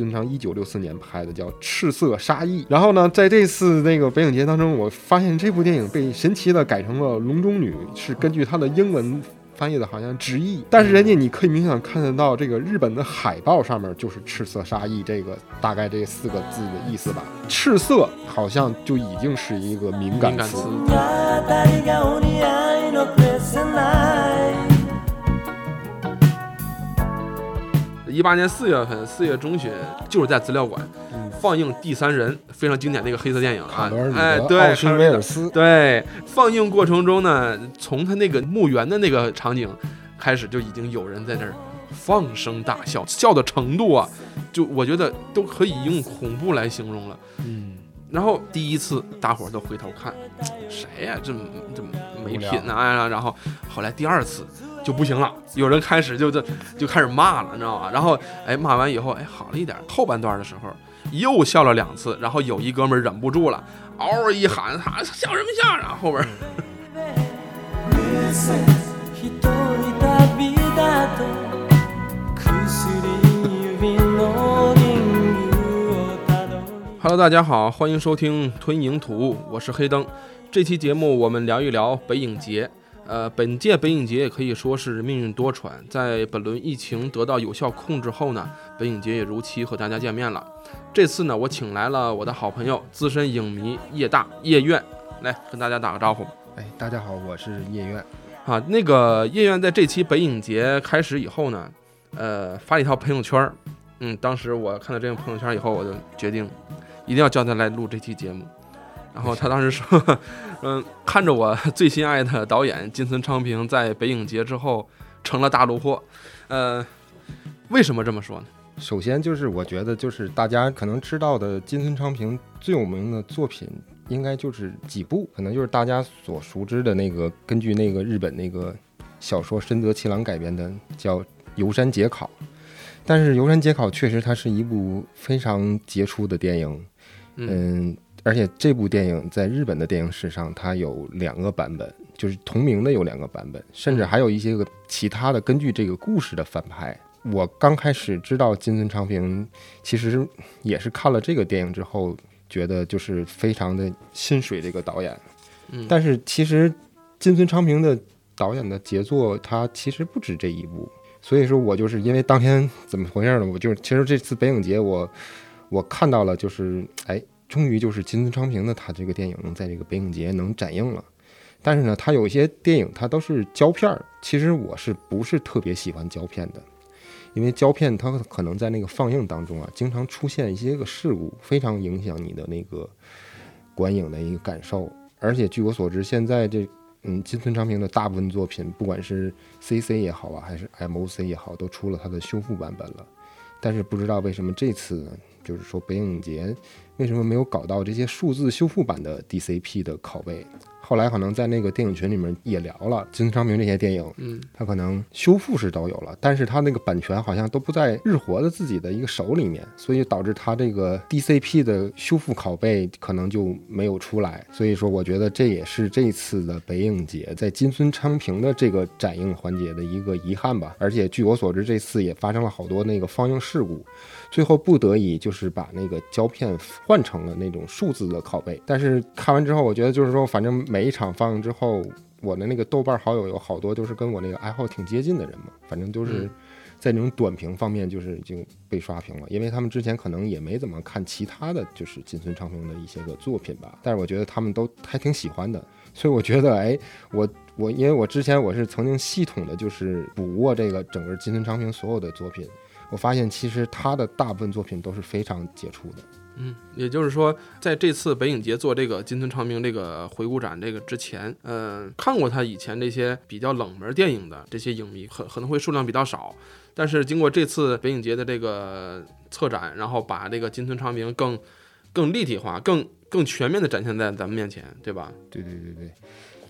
经常一九六四年拍的，叫《赤色杀意》。然后呢，在这次那个北影节当中，我发现这部电影被神奇的改成了《笼中女》，是根据它的英文。翻译的好像直译，但是人家你可以明显看得到，这个日本的海报上面就是“赤色杀意”这个大概这四个字的意思吧。赤色好像就已经是一个敏感词。一八年四月份，四月中旬，就是在资料馆放映《第三人》，非常经典的一个黑色电影啊！哎，对，奥斯威尔斯。对，放映过程中呢，从他那个墓园的那个场景开始，就已经有人在那儿放声大笑，笑的程度啊，就我觉得都可以用恐怖来形容了。嗯。然后第一次，大伙儿都回头看，谁呀？这这没品啊！然后后来第二次。就不行了，有人开始就这就开始骂了，你知道吧？然后哎骂完以后哎好了一点，后半段的时候又笑了两次，然后有一哥们忍不住了，嗷一喊，他笑什么笑？啊后边。Hello，大家好，欢迎收听吞影图，我是黑灯。这期节目我们聊一聊北影节。呃，本届北影节也可以说是命运多舛。在本轮疫情得到有效控制后呢，北影节也如期和大家见面了。这次呢，我请来了我的好朋友、资深影迷叶大叶苑，来跟大家打个招呼。哎，大家好，我是叶苑。啊，那个叶苑在这期北影节开始以后呢，呃，发了一条朋友圈嗯，当时我看到这个朋友圈以后，我就决定一定要叫他来录这期节目。然后他当时说：“嗯，看着我 最心爱的导演金村昌平在北影节之后成了大陆货，呃，为什么这么说呢？首先就是我觉得，就是大家可能知道的金村昌平最有名的作品，应该就是几部，可能就是大家所熟知的那个根据那个日本那个小说深泽七郎改编的叫《游山节考》，但是《游山节考》确实它是一部非常杰出的电影，嗯。”而且这部电影在日本的电影史上，它有两个版本，就是同名的有两个版本，甚至还有一些个其他的根据这个故事的翻拍。我刚开始知道金村昌平，其实也是看了这个电影之后，觉得就是非常的心水这个导演。嗯，但是其实金村昌平的导演的杰作，他其实不止这一部。所以说我就是因为当天怎么回事呢？我就是其实这次北影节，我我看到了，就是哎。终于就是金村昌平的他这个电影在这个北影节能展映了，但是呢，他有一些电影它都是胶片儿。其实我是不是特别喜欢胶片的？因为胶片它可能在那个放映当中啊，经常出现一些个事故，非常影响你的那个观影的一个感受。而且据我所知，现在这嗯金村昌平的大部分作品，不管是 CC 也好啊，还是 MOC 也好，都出了它的修复版本了。但是不知道为什么这次，就是说北影节。为什么没有搞到这些数字修复版的 DCP 的拷贝？后来可能在那个电影群里面也聊了金村昌平这些电影，嗯，他可能修复是都有了，但是他那个版权好像都不在日活的自己的一个手里面，所以导致他这个 DCP 的修复拷贝可能就没有出来。所以说，我觉得这也是这次的北影节在金村昌平的这个展映环节的一个遗憾吧。而且据我所知，这次也发生了好多那个放映事故。最后不得已就是把那个胶片换成了那种数字的拷贝，但是看完之后，我觉得就是说，反正每一场放映之后，我的那个豆瓣好友有好多就是跟我那个爱好挺接近的人嘛，反正就是在那种短评方面就是已经被刷屏了，因为他们之前可能也没怎么看其他的就是金村昌平的一些个作品吧，但是我觉得他们都还挺喜欢的，所以我觉得，哎，我我因为我之前我是曾经系统的就是捕握这个整个金村昌平所有的作品。我发现其实他的大部分作品都是非常杰出的。嗯，也就是说，在这次北影节做这个金村昌明这个回顾展这个之前，嗯，看过他以前这些比较冷门电影的这些影迷，可可能会数量比较少。但是经过这次北影节的这个策展，然后把这个金村昌明更更立体化、更更全面的展现在咱们面前，对吧？对对对对，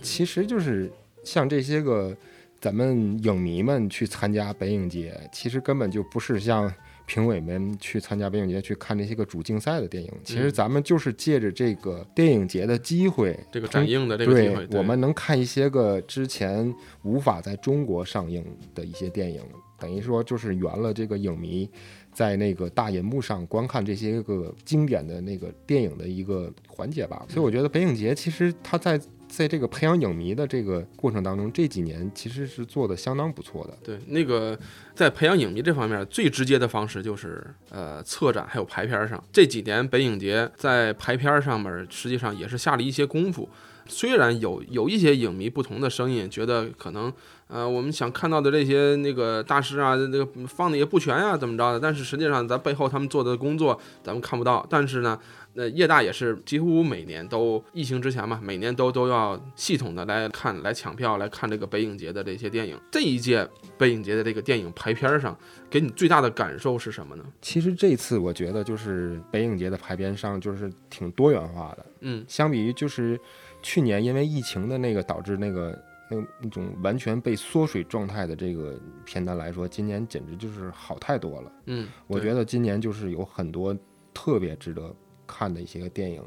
其实就是像这些个。咱们影迷们去参加北影节，其实根本就不是像评委们去参加北影节去看那些个主竞赛的电影。其实咱们就是借着这个电影节的机会，这个展映的这个机会，我们能看一些个之前无法在中国上映的一些电影，等于说就是圆了这个影迷。在那个大银幕上观看这些个经典的那个电影的一个环节吧。所以我觉得北影节其实它在在这个培养影迷的这个过程当中，这几年其实是做的相当不错的。对，那个在培养影迷这方面，最直接的方式就是呃策展还有排片儿上。这几年北影节在排片儿上面，实际上也是下了一些功夫。虽然有有一些影迷不同的声音，觉得可能呃我们想看到的这些那个大师啊，那个放的也不全呀、怎么着的，但是实际上咱背后他们做的工作咱们看不到。但是呢，那叶大也是几乎每年都疫情之前嘛，每年都都要系统的来看、来抢票、来看这个北影节的这些电影。这一届北影节的这个电影排片儿上，给你最大的感受是什么呢？其实这次我觉得就是北影节的排片上就是挺多元化的，嗯相比于就是去年因为疫情的那个导致那个那那种完全被缩水状态的这个片单来说，今年简直就是好太多了。嗯，我觉得今年就是有很多特别值得看的一些个电影，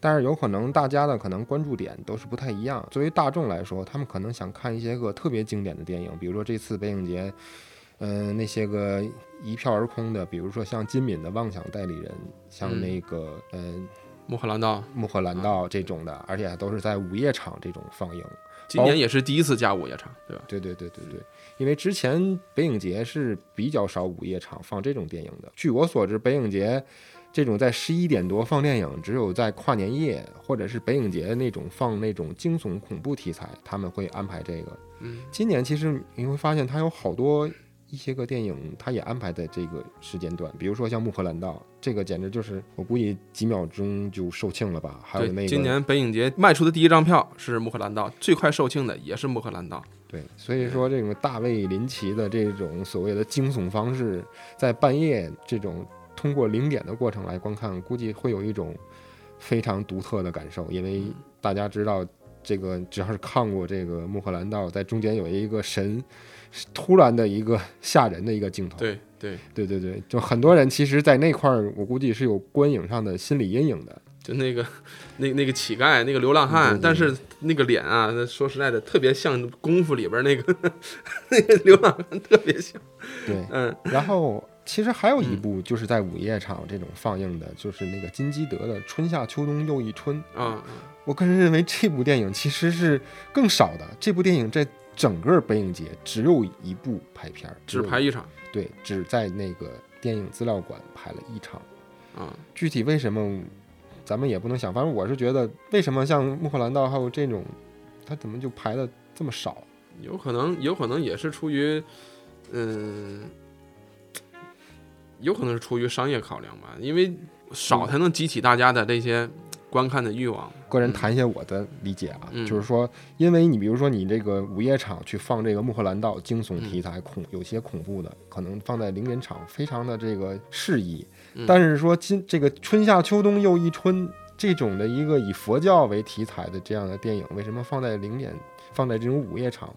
但是有可能大家的可能关注点都是不太一样。作为大众来说，他们可能想看一些个特别经典的电影，比如说这次北影节，嗯、那些个一票而空的，比如说像金敏的《妄想代理人》，像嗯那个嗯、穆赫兰道穆赫兰道这种的，而且还都是在午夜场这种放映。今年也是第一次加午夜场，对吧？对对对对对，因为之前北影节是比较少午夜场放这种电影的。据我所知，北影节这种在十一点多放电影，只有在跨年夜或者是北影节那种放那种惊悚恐怖题材，他们会安排这个。嗯，今年其实你会发现，它有好多一些个电影，它也安排在这个时间段，比如说像《穆赫兰道》，这个简直就是我估计几秒钟就售罄了吧。还有那，个今年北影节卖出的第一张票是穆赫兰道，最快售罄的也是穆赫兰道。对，所以说这种大卫林奇的这种所谓的惊悚方式，在半夜这种通过零点的过程来观看，估计会有一种非常独特的感受，因为大家知道。这个只要是看过这个《穆赫兰道》，在中间有一个神突然的一个吓人的一个镜头，对对，对对对，就很多人其实，在那块儿，我估计是有观影上的心理阴影的。就那个那那个乞丐，那个流浪汉，但是那个脸啊，说实在的，特别像《功夫》里边那个 那个流浪汉，特别像。对，嗯然后其实还有一部就是在午夜场这种放映的，就是那个金基德的《春夏秋冬又一春》。啊，我个人认为这部电影其实是更少的。这部电影在整个北影节只有一部拍片儿，只拍一场对，只在那个电影资料馆拍了一场。啊，具体为什么，咱们也不能想。反正我是觉得，为什么像《穆赫兰道》还有这种，他怎么就排的这么少？有可能有可能也是出于嗯。有可能是出于商业考量吧，因为少才能激起大家的这些观看的欲望。个人谈一些我的理解啊，嗯就是说，因为你比如说你这个午夜场去放这个《穆赫兰道》惊悚题材恐有些恐怖的，可能放在零点场非常的这个适宜。嗯但是说今这个春夏秋冬又一春这种的一个以佛教为题材的这样的电影，为什么放在零点放在这种午夜场？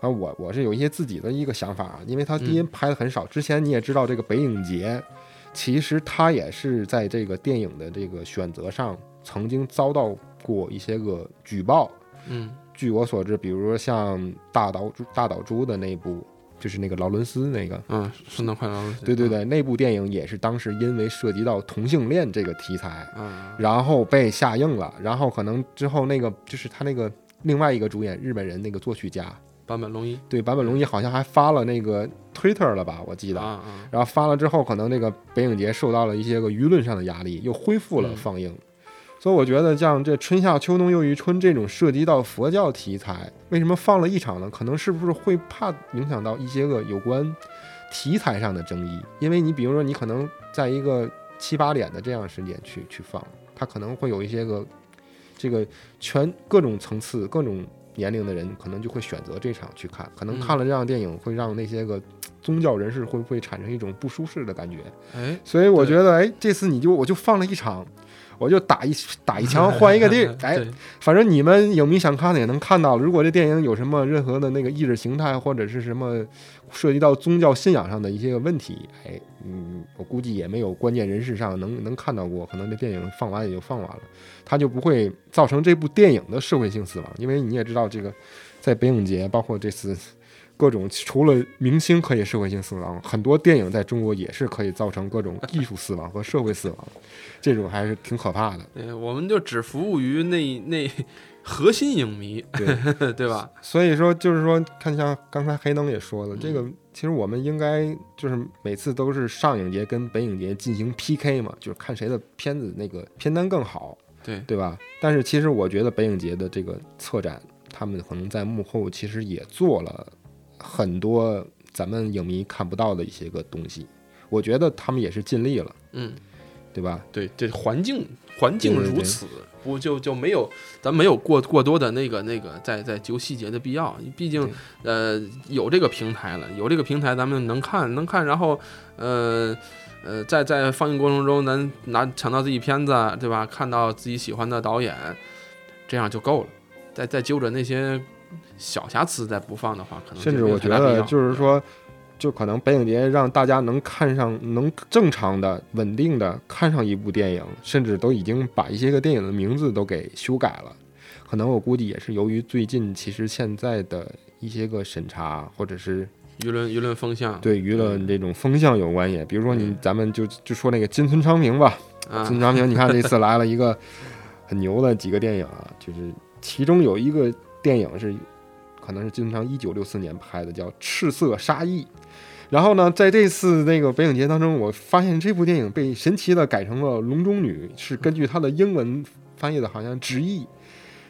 啊，我我是有一些自己的一个想法啊，因为它第一嗯拍的很少，之前你也知道这个北影节，其实他也是在这个电影的这个选择上曾经遭到过一些个举报。嗯据我所知，比如说像大岛大岛猪的那部，就是那个劳伦斯那个，嗯，圣诞快乐！对对，对，那部电影也是当时因为涉及到同性恋这个题材，嗯，然后被下映了，然后可能之后那个就是他那个另外一个主演日本人那个作曲家，坂本龙一对坂本龙一好像还发了那个 Twitter 了吧，我记得。啊啊，然后发了之后，可能那个北影节受到了一些个舆论上的压力，又恢复了嗯放映。所以我觉得像这春夏秋冬又一春这种涉及到佛教题材，为什么放了一场呢？可能是不是会怕影响到一些个有关题材上的争议？因为你比如说，你可能在一个七八点的这样时间去去放，它可能会有一些个这个全各种层次、各种年龄的人，可能就会选择这场去看。可能嗯看了这样的电影，会让那些个 宗教人士会不会产生一种不舒适的感觉？哎，所以我觉得，哎，这次你就我就放了一场，我就打一 打一枪换一个地儿，哎，反正你们影迷想看的也能看到了。如果这电影有什么任何的那个意识形态或者是什么涉及到宗教信仰上的一些个问题，哎，嗯，我估计也没有关键人士上能能看到过，可能这电影放完也就放完了，它就不会造成这部电影的社会性死亡。因为你也知道，这个在北影节，包括这次各种除了明星可以社会性死亡，很多电影在中国也是可以造成各种艺术死亡和社会死亡，这种还是挺可怕的。对，我们就只服务于那那核心影迷，对 对吧？所以说，就是说，看像刚才黑灯也说了，这个其实我们应该就是每次都是上影节跟北影节进行 PK 嘛，就是看谁的片子那个片单更好，对对吧？但是其实我觉得北影节的这个策展，他们可能在幕后其实也做了很多咱们影迷看不到的一些个东西，我觉得他们也是尽力了，嗯，对吧？对，这环境环境对对对如此，不就就没有咱没有过过多的那个那个在在揪细节的必要，毕竟呃有这个平台了，有这个平台咱们能看能看，然后呃呃在在放映过程中咱拿抢到自己片子，对吧？看到自己喜欢的导演，这样就够了。再再揪着那些小瑕疵再不放的话，可能甚至我觉得就是说，就可能北影节让大家能看上，能正常的、稳定的看上一部电影，甚至都已经把一些个电影的名字都给修改了。可能我估计也是由于最近其实现在的一些个审查，或者是舆论舆论风向对舆论这种风向有关系。比如说你嗯咱们就就说那个金村昌平吧，啊金村昌平，你看这次来了一个很牛的几个电影啊，就是其中有一个电影是可能是金村昌一九六四年拍的，叫《赤色杀意》。然后呢，在这次那个北影节当中，我发现这部电影被神奇的改成了《笼中女》，是根据它的英文翻译的，好像直译。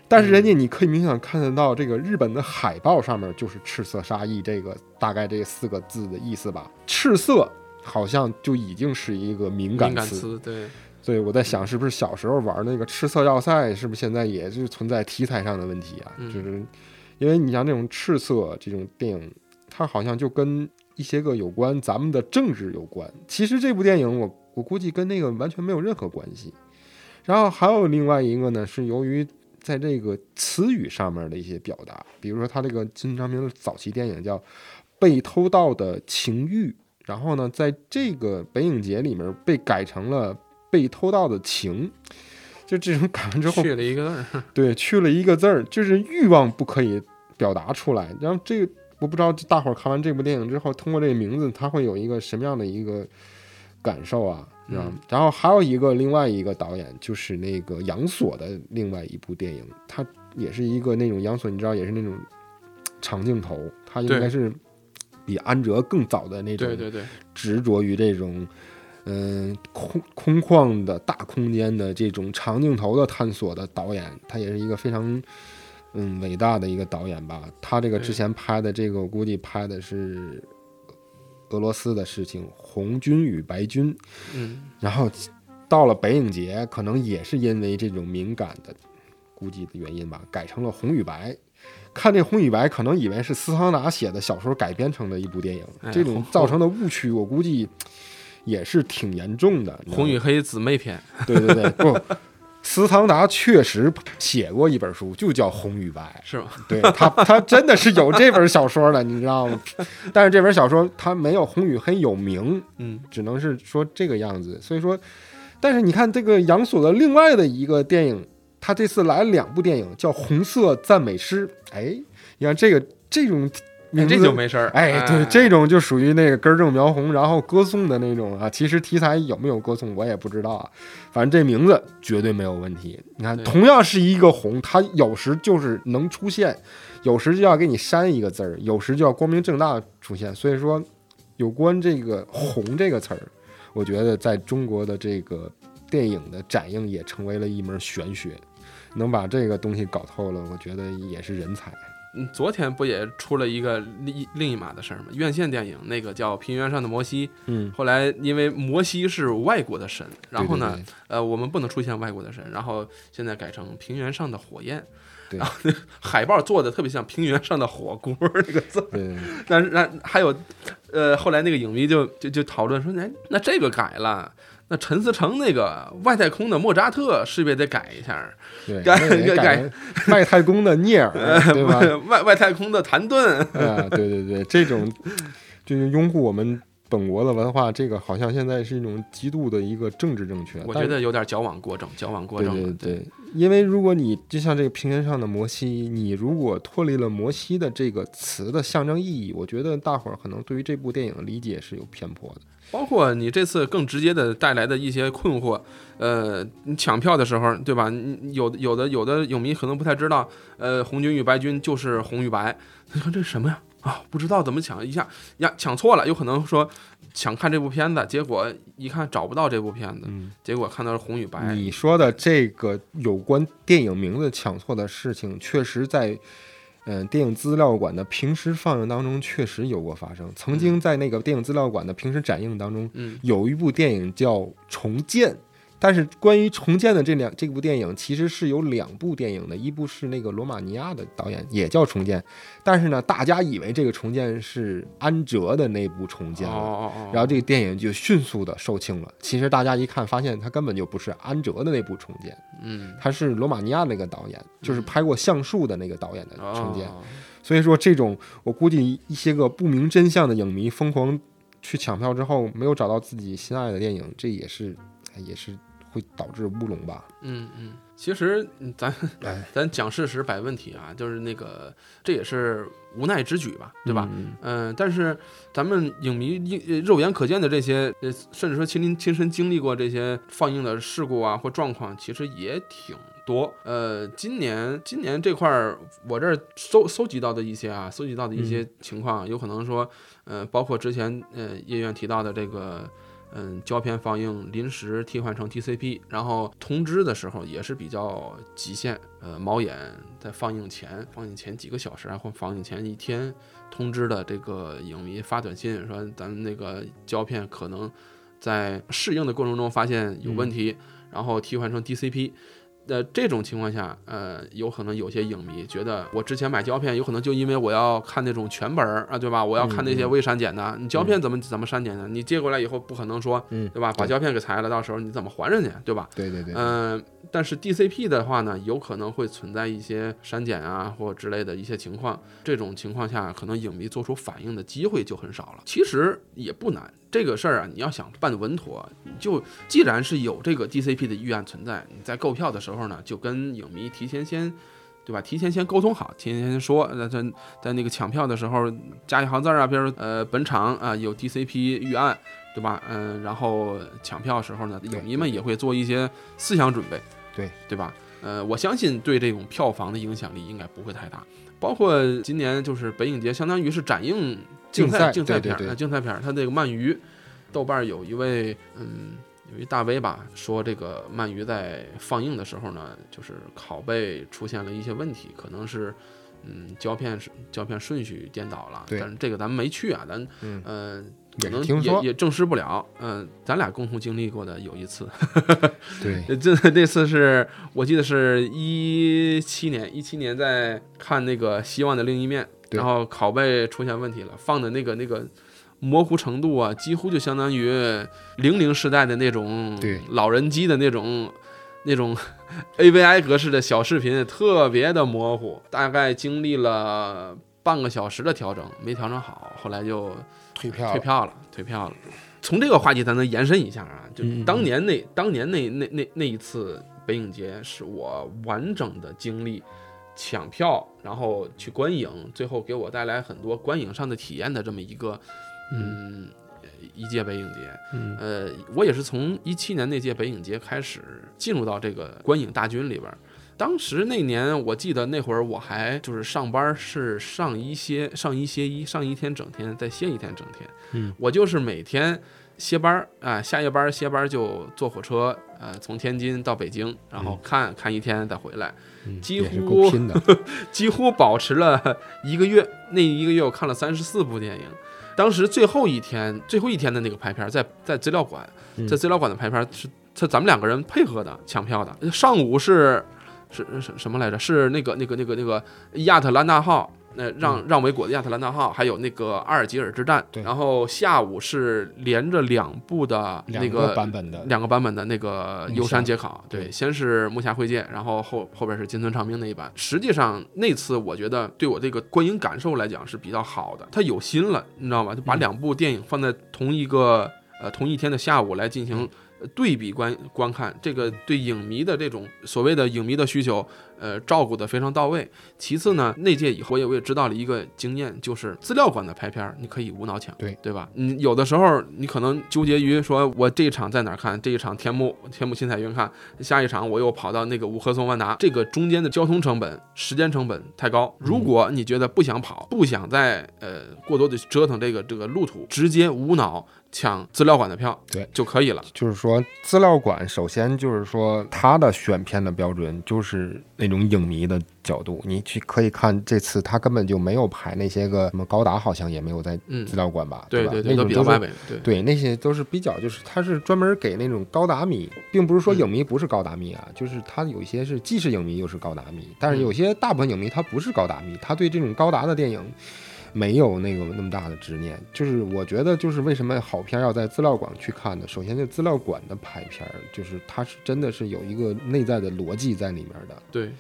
但是人家你可以明显看得到，这个日本的海报上面就是“赤色杀意”这个大概这四个字的意思吧。赤色好像就已经是一个敏感词，对，所以我在想，是不是小时候玩那个赤色要塞，是不是现在也是存在题材上的问题啊？嗯就是因为你像这种赤色这种电影，它好像就跟一些个有关咱们的政治有关。其实这部电影我我估计跟那个完全没有任何关系。然后还有另外一个呢，是由于在这个词语上面的一些表达，比如说他这个金昌平的早期电影叫《被偷盗的情欲》，然后呢，在这个北影节里面被改成了被偷盗的情，就这种改完之后，去了一个字儿，对，去了一个字儿，就是欲望不可以表达出来。然后这个我不知道大伙儿看完这部电影之后，通过这个名字，他会有一个什么样的一个感受啊？然后还有一个另外一个导演，就是那个杨锁的另外一部电影，他也是一个那种杨锁，你知道，也是那种长镜头，他应该是比安哲更早的那种对对对，执着于这种，嗯、空空旷的大空间的这种长镜头的探索的导演，他也是一个非常嗯伟大的一个导演吧。他这个之前拍的这个，我估计拍的是俄罗斯的事情，红军与白军，嗯，然后到了北影节，可能也是因为这种敏感的估计的原因吧，改成了红与白。看这红与白，可能以为是斯汤达写的小说改编成的一部电影，哎这种造成的误区，我估计也是挺严重的。红与黑姊妹篇，对对对，不，斯汤达确实写过一本书，就叫《红与白》。是吗？对他，他真的是有这本小说的，你知道吗？但是这本小说他没有红与黑有名，嗯，只能是说这个样子。所以说，但是你看这个杨锁的另外的一个电影，他这次来了两部电影，叫《红色赞美诗》。哎，你看这个这种名字这就没事儿。哎，对，这种就属于那个根正苗红，然后歌颂的那种啊。其实题材有没有歌颂，我也不知道啊。反正这名字绝对没有问题。你看，同样是一个红，它有时就是能出现，有时就要给你删一个字儿，有时就要光明正大出现。所以说，有关这个“红”这个词儿，我觉得在中国的这个电影的展映也成为了一门玄学。能把这个东西搞透了，我觉得也是人才。嗯，昨天不也出了一个另另一码的事儿吗？院线电影那个叫《平原上的摩西》，嗯，后来因为摩西是外国的神，然后呢，对对呃，我们不能出现外国的神，然后现在改成平原上的火焰。对然后那海报做的特别像平原上的火锅那个字，对对对但是那还有，呃，后来那个影迷就就就讨论说，哎，那这个改了，那陈思诚那个外太空的莫扎特是不是也得改一下？对，改改改外太空的聂耳，对吧？外外太空的谭盾，啊，对对对，这种就是拥护我们本国的文化，这个好像现在是一种极度的一个政治正确。我觉得有点矫枉过正，矫枉过对正了。对对，因为如果你就像这个平原上的摩西，你如果脱离了摩西的这个词的象征意义，我觉得大伙儿可能对于这部电影的理解是有偏颇的。包括你这次更直接的带来的一些困惑，呃，你抢票的时候，对吧？有的有的有的影迷可能不太知道，呃，红军与白军就是红与白，你说这是什么呀？啊，不知道怎么抢，一下呀抢错了，有可能说想看这部片子，结果一看找不到这部片子，嗯，结果看到是红与白，你说的这个有关电影名字抢错的事情，确实在。嗯，电影资料馆的平时放映当中确实有过发生。曾经在那个电影资料馆的平时展映当中，嗯。有一部电影叫《重建》，但是关于《重建》的这两这部电影其实是有两部电影的，一部是那个罗马尼亚的导演也叫《重建》，但是呢，大家以为这个《重建》是安哲的那部《重建》哦哦哦，然后这个电影就迅速的售罄了。其实大家一看，发现它根本就不是安哲的那部《重建》，嗯，它是罗马尼亚那个导演，就是拍过《橡树》的那个导演的《重建》。哦所以说，这种我估计一些个不明真相的影迷疯狂去抢票之后，没有找到自己心爱的电影，这也是哎也是会导致乌龙吧？嗯嗯，其实嗯咱 哎，咱讲事实摆问题啊，就是那个这也是无奈之举吧，对吧？嗯？嗯、但是咱们影迷肉眼可见的这些，呃，甚至说亲临亲身经历过这些放映的事故啊或状况，其实也挺多。呃，今年今年这块儿，我这儿搜搜集到的一些啊，搜集到的一些情况，有可能说，呃，包括之前呃叶院提到的这个。嗯，胶片放映临时替换成 TCP，然后通知的时候也是比较极限。呃，猫眼在放映前，放映前几个小时啊，或放映前一天通知的这个影迷发短信说，咱们那个胶片可能在适应的过程中发现有问题，然后替换成 DCP。呃，这种情况下，呃，有可能有些影迷觉得，我之前买胶片，有可能就因为我要看那种全本儿啊，对吧？我要看那些未删减的，你胶片怎么怎么删减的？你借过来以后，不可能说，嗯对吧？把胶片给裁了，到时候你怎么还人家，对吧？对对对，嗯、但是 DCP 的话呢，有可能会存在一些删减啊或之类的一些情况。这种情况下，可能影迷做出反应的机会就很少了。其实也不难，这个事儿啊，你要想办稳妥，你就既然是有这个 DCP 的预案存在，你在购票的时候呢，就跟影迷提前先。对吧？提前先沟通好，提前先说，那在在那个抢票的时候加一行字儿啊，比如说呃本场啊有 DCP 预案，对吧？嗯、然后抢票的时候呢，影迷们也会做一些思想准备，对对吧？呃，我相信对这种票房的影响力应该不会太大。包括今年就是北影节，相当于是展映竞赛竞竞赛片儿，竞赛片儿，它这个鳗鱼，豆瓣儿有一位嗯。有一大 V 吧，说这个鳗鱼在放映的时候呢，就是拷贝出现了一些问题，可能是嗯胶片是胶片顺序颠倒了，对但是这个咱们没去啊，咱嗯呃可也能也也证实不了。嗯、咱俩共同经历过的有一次，对，呃 这那次是我记得是一七年，一七年在看那个《希望的另一面》，对然后拷贝出现问题了，放的那个那个模糊程度啊，几乎就相当于零零时代的那种老人机的那种那种 AVI 格式的小视频，特别的模糊，大概经历了半个小时的调整，没调整好，后来就退票了，退票了，退票了。从这个话题咱能延伸一下啊，就当年那、当年那那那那一次北影节，是我完整的经历抢票，然后去观影，最后给我带来很多观影上的体验的这么一个嗯一届北影节。嗯呃，我也是从一七年那届北影节开始进入到这个观影大军里边儿。当时那年，我记得那会儿我还就是上班是上一歇上一歇一，上一天整天，再歇一天整天。嗯，我就是每天歇班儿啊、下夜班儿歇班儿就坐火车，呃，从天津到北京，然后看、看一天再回来，几嗯也是乎 几乎保持了一个月。那一个月我看了三十四部电影。当时最后一天，最后一天的那个排片在在资料馆，嗯在资料馆的排片是是咱们两个人配合的抢票的。上午是是是什么来着？是那个那个那个那个亚特兰大号，那让让维果的亚特兰大号，还有那个阿尔及尔之战。对然后下午是连着两部的那个版本的，两个版本的那个木幽山匣解考，对，先是木下会界，然后后后边是金村长兵那一版。实际上那次我觉得对我这个观影感受来讲是比较好的，他有心了，你知道吗？就把嗯两部电影放在同一个呃同一天的下午来进行。呃对比观观看，这个对影迷的这种所谓的影迷的需求，呃，照顾的非常到位。其次呢，那届以后我也我也知道了一个经验，就是资料馆的拍片儿，你可以无脑抢，对对吧？你有的时候你可能纠结于说，我这一场在哪儿看？这一场天幕天幕新彩云看，下一场我又跑到那个五棵松万达，这个中间的交通成本、时间成本太高。如果你觉得不想跑，不想再呃过多的折腾这个这个路途，直接无脑抢资料馆的票，对就可以了。就是说，资料馆首先就是说，它的选片的标准就是那种影迷的角度。你去可以看这次他根本就没有排那些个什么高达，好像也没有在嗯资，料馆吧？吧？对对对，那种都是比较外围，对。对，那些都是比较，就是他是专门给那种高达迷，并不是说嗯影迷不是高达迷啊，就是他有一些是既是影迷又是高达迷，但是嗯有些大部分影迷他不是高达迷，他对这种高达的电影没有那个那么大的执念。就是我觉得，就是为什么好片要在资料馆去看呢？首先，这资料馆的排片儿，就是它是真的是有一个内在的逻辑在里面的，对，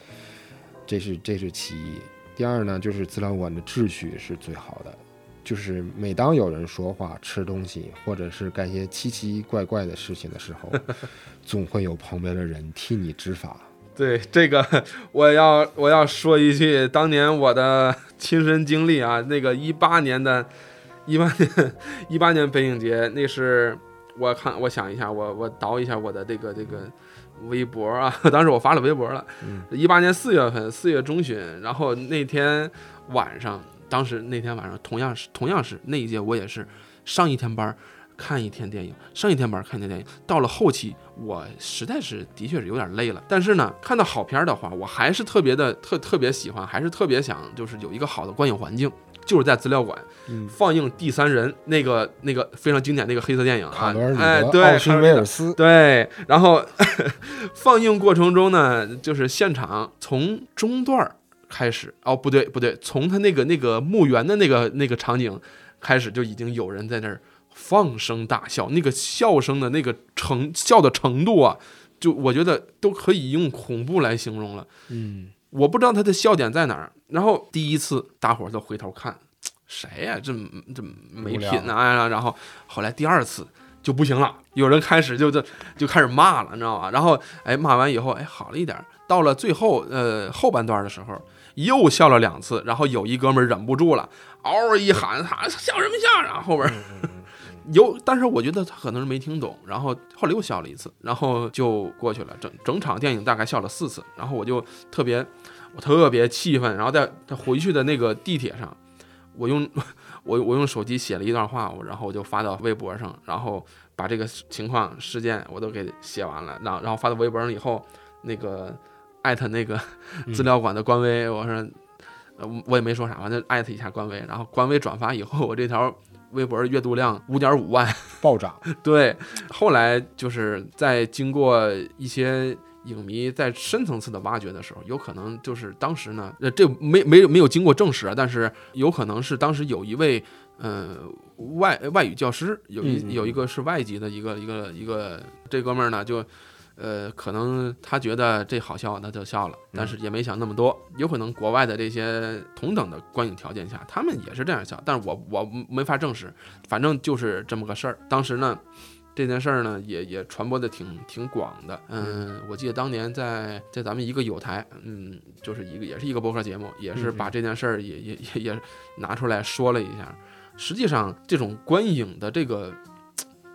这是这是其一。第二呢，就是资料馆的秩序是最好的，就是每当有人说话、吃东西，或者是干些奇奇怪怪的事情的时候，总会有旁边的人替你执法。对这个，我要我要说一句，当年我的 亲身经历啊，那个一八年的，一八年一八年北影节，那是我看我想一下，我我倒一下我的这个这个微博啊，当时我发了微博了，一八年四月份四月中旬，然后那天晚上，当时那天晚上同样是同样是那一届我也是上一天班儿。看一天电影，上一天班儿看一天电影，到了后期，我实在是的确是有点累了。但是呢，看到好片儿的话，我还是特别的特特别喜欢，还是特别想就是有一个好的观影环境，就是在资料馆嗯，放映《第三人》那个那个非常经典那个黑色电影啊对，奥逊卡罗尔威尔斯，对，然后 放映过程中呢，就是现场从中段儿开始，哦，不对不对，从他那个那个墓园的那个那个场景开始，就已经有人在那儿放声大笑，那个笑声的那个程笑的程度啊，就我觉得都可以用恐怖来形容了。嗯，我不知道他的笑点在哪儿。然后第一次大伙儿都回头看，谁呀、这这没品啊！然后后来第二次就不行了，有人开始就就就开始骂了，你知道吧？然后哎骂完以后哎好了一点儿，到了最后呃后半段的时候又笑了两次，然后有一哥们儿忍不住了，嗷一喊他笑什么笑？然后后边儿。有，但是我觉得他可能是没听懂，然后后来又笑了一次，然后就过去了。整整场电影大概笑了四次，然后我就特别，我特别气愤。然后在他回去的那个地铁上，我用我我用手机写了一段话，我然后我就发到微博上，然后把这个情况事件我都给写完了，然后然后发到微博上以后，那个艾特那个资料馆的官微，我说，呃，我也没说啥，反正艾特一下官微，然后官微转发以后，我这条微博阅读量五点五万。暴涨，对，后来就是在经过一些影迷在深层次的挖掘的时候，有可能就是当时呢，呃，这没没没有经过证实啊，但是有可能是当时有一位呃外外语教师，有一有一个是外籍的一个一个一个这哥们儿呢就。呃，可能他觉得这好笑，那就笑了，但是也没想那么多。有可能国外的这些同等的观影条件下，他们也是这样笑，但是我我没法证实，反正就是这么个事儿。当时呢，这件事儿呢也也传播的挺挺广的。嗯，我记得当年在在咱们一个有台，嗯，就是一个也是一个播客节目，也是把这件事儿也也也也拿出来说了一下。实际上，这种观影的这个。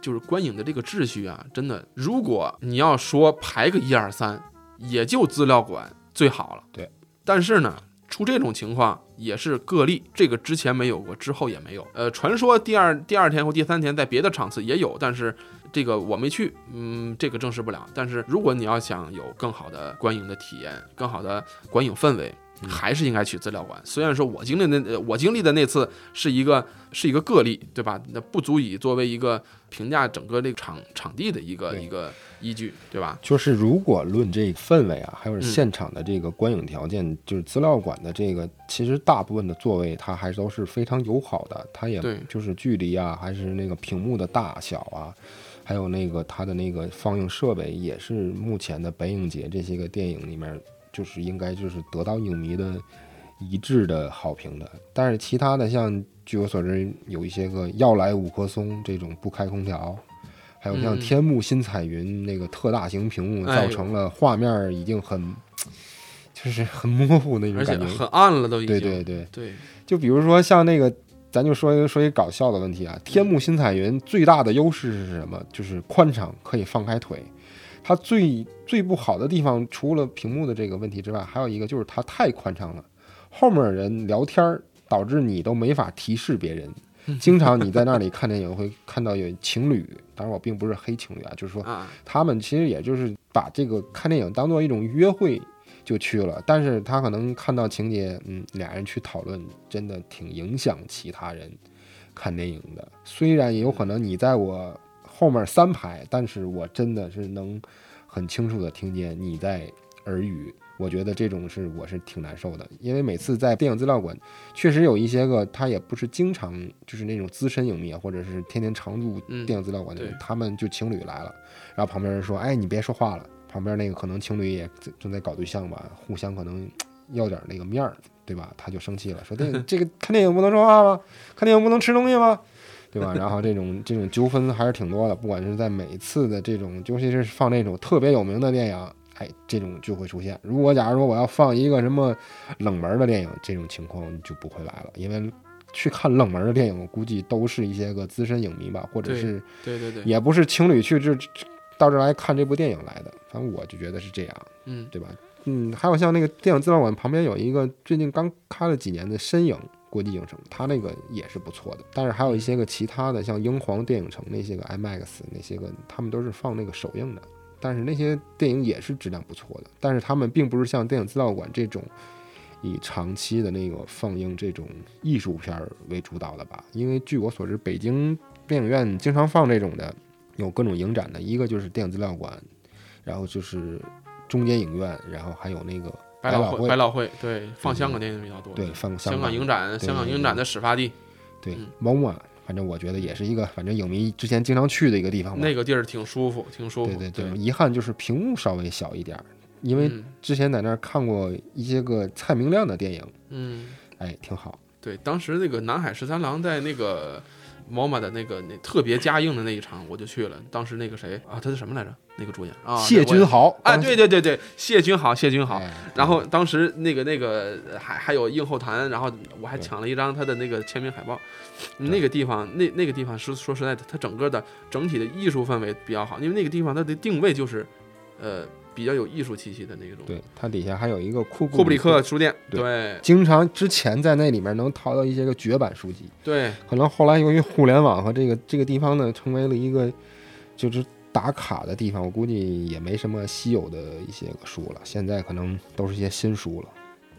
就是观影的这个秩序啊，真的，如果你要说排个一二三，也就资料馆最好了。对，但是呢，出这种情况也是个例，这个之前没有过，之后也没有。呃，传说第二第二天或第三天在别的场次也有，但是这个我没去，嗯，这个证实不了。但是如果你要想有更好的观影的体验，更好的观影氛围，还是应该去资料馆。虽然说我经历的呃我经历的那次是一个是一个个例，对吧？那不足以作为一个评价整个这个场场地的一个一个依据，对吧？就是如果论这个氛围啊，还有嗯现场的这个观影条件，就是资料馆的这个，其实大部分的座位它还都是非常友好的，它也就是距离啊，还是那个屏幕的大小啊，还有那个它的那个放映设备，也是目前的北影节这些个电影里面，就是应该就是得到影迷的一致的好评的。但是其他的像据我所知，有一些个要来五棵松这种不开空调。还有像嗯天幕新彩云那个特大型屏幕，造成了画面已经很，就是很模糊那种感觉。很暗了都已经。对对对，对就比如说像那个，咱就说说一搞笑的问题啊。天幕新彩云最大的优势是什么？就是宽敞，可以放开腿。它最最不好的地方，除了屏幕的这个问题之外，还有一个就是它太宽敞了，后面人聊天儿，导致你都没法提示别人。经常你在那里看电影会看到有情侣，当然我并不是黑情侣啊，就是说啊，他们其实也就是把这个看电影当做一种约会就去了，但是他可能看到情节，嗯，俩人去讨论，真的挺影响其他人看电影的。虽然也有可能你在我后面三排，但是我真的是能很清楚的听见你在耳语。我觉得这种是我是挺难受的，因为每次在电影资料馆，确实有一些个他也不是经常就是那种资深影迷啊，或者是天天常驻嗯电影资料馆的人，对他们就情侣来了，然后旁边人说：“哎，你别说话了。”旁边那个可能情侣也正在搞对象吧，互相可能要点那个面儿，对吧？他就生气了，说：“电影 这个看电影不能说话吗？看电影不能吃东西吗？”对吧？然后这种这种纠纷还是挺多的，不管是在每次的这种，尤其是放那种特别有名的电影，哎，这种就会出现。如果假如说我要放一个什么冷门的电影，这种情况就不会来了，因为去看冷门的电影，我估计都是一些个资深影迷吧，或者是对对对，也不是情侣去这到这来看这部电影来的。反正我就觉得是这样，嗯对吧？嗯，还有像那个电影资料馆旁边有一个最近刚开了几年的身影国际影城，它那个也是不错的。但是还有一些个其他的，像英皇电影城那些个 IMAX 那些个，他们都是放那个首映的。但是那些电影也是质量不错的，但是他们并不是像电影资料馆这种以长期的那个放映这种艺术片为主导的吧。因为据我所知，北京电影院经常放这种的，有各种影展的，一个就是电影资料馆，然后就是中间影院，然后还有那个百老汇，百老汇。对放香港电影比较多，对放香港。港影展，香港影展的始发地，对嗯。MoMA，反正我觉得也是一个，反正影迷之前经常去的一个地方吧。那个地儿挺舒服，挺舒服，对对对，遗憾就是屏幕稍微小一点儿，因为嗯。之前在那儿看过一些个蔡明亮的电影，嗯，哎，挺好。对，当时那个南海十三郎在那个 MoMA 的那个那特别加映的那一场，我就去了。当时那个谁啊，他是什么来着？那个主演啊，谢君豪，啊，对对对对，谢君豪，谢君豪。哎然后当时那个那个呃还还有映后谈，然后我还抢了一张他的那个签名海报。那个地方，那那个地方是说实在的，它整个的整体的艺术氛围比较好，因为那个地方它的定位就是，呃，比较有艺术气息的那种。对，它底下还有一个库库布里克克，书店，对对经常之前在那里面能淘到一些个绝版书籍，对可能后来由于互联网和这个这个地方呢，成为了一个就是打卡的地方，我估计也没什么稀有的一些个书了，现在可能都是一些新书了。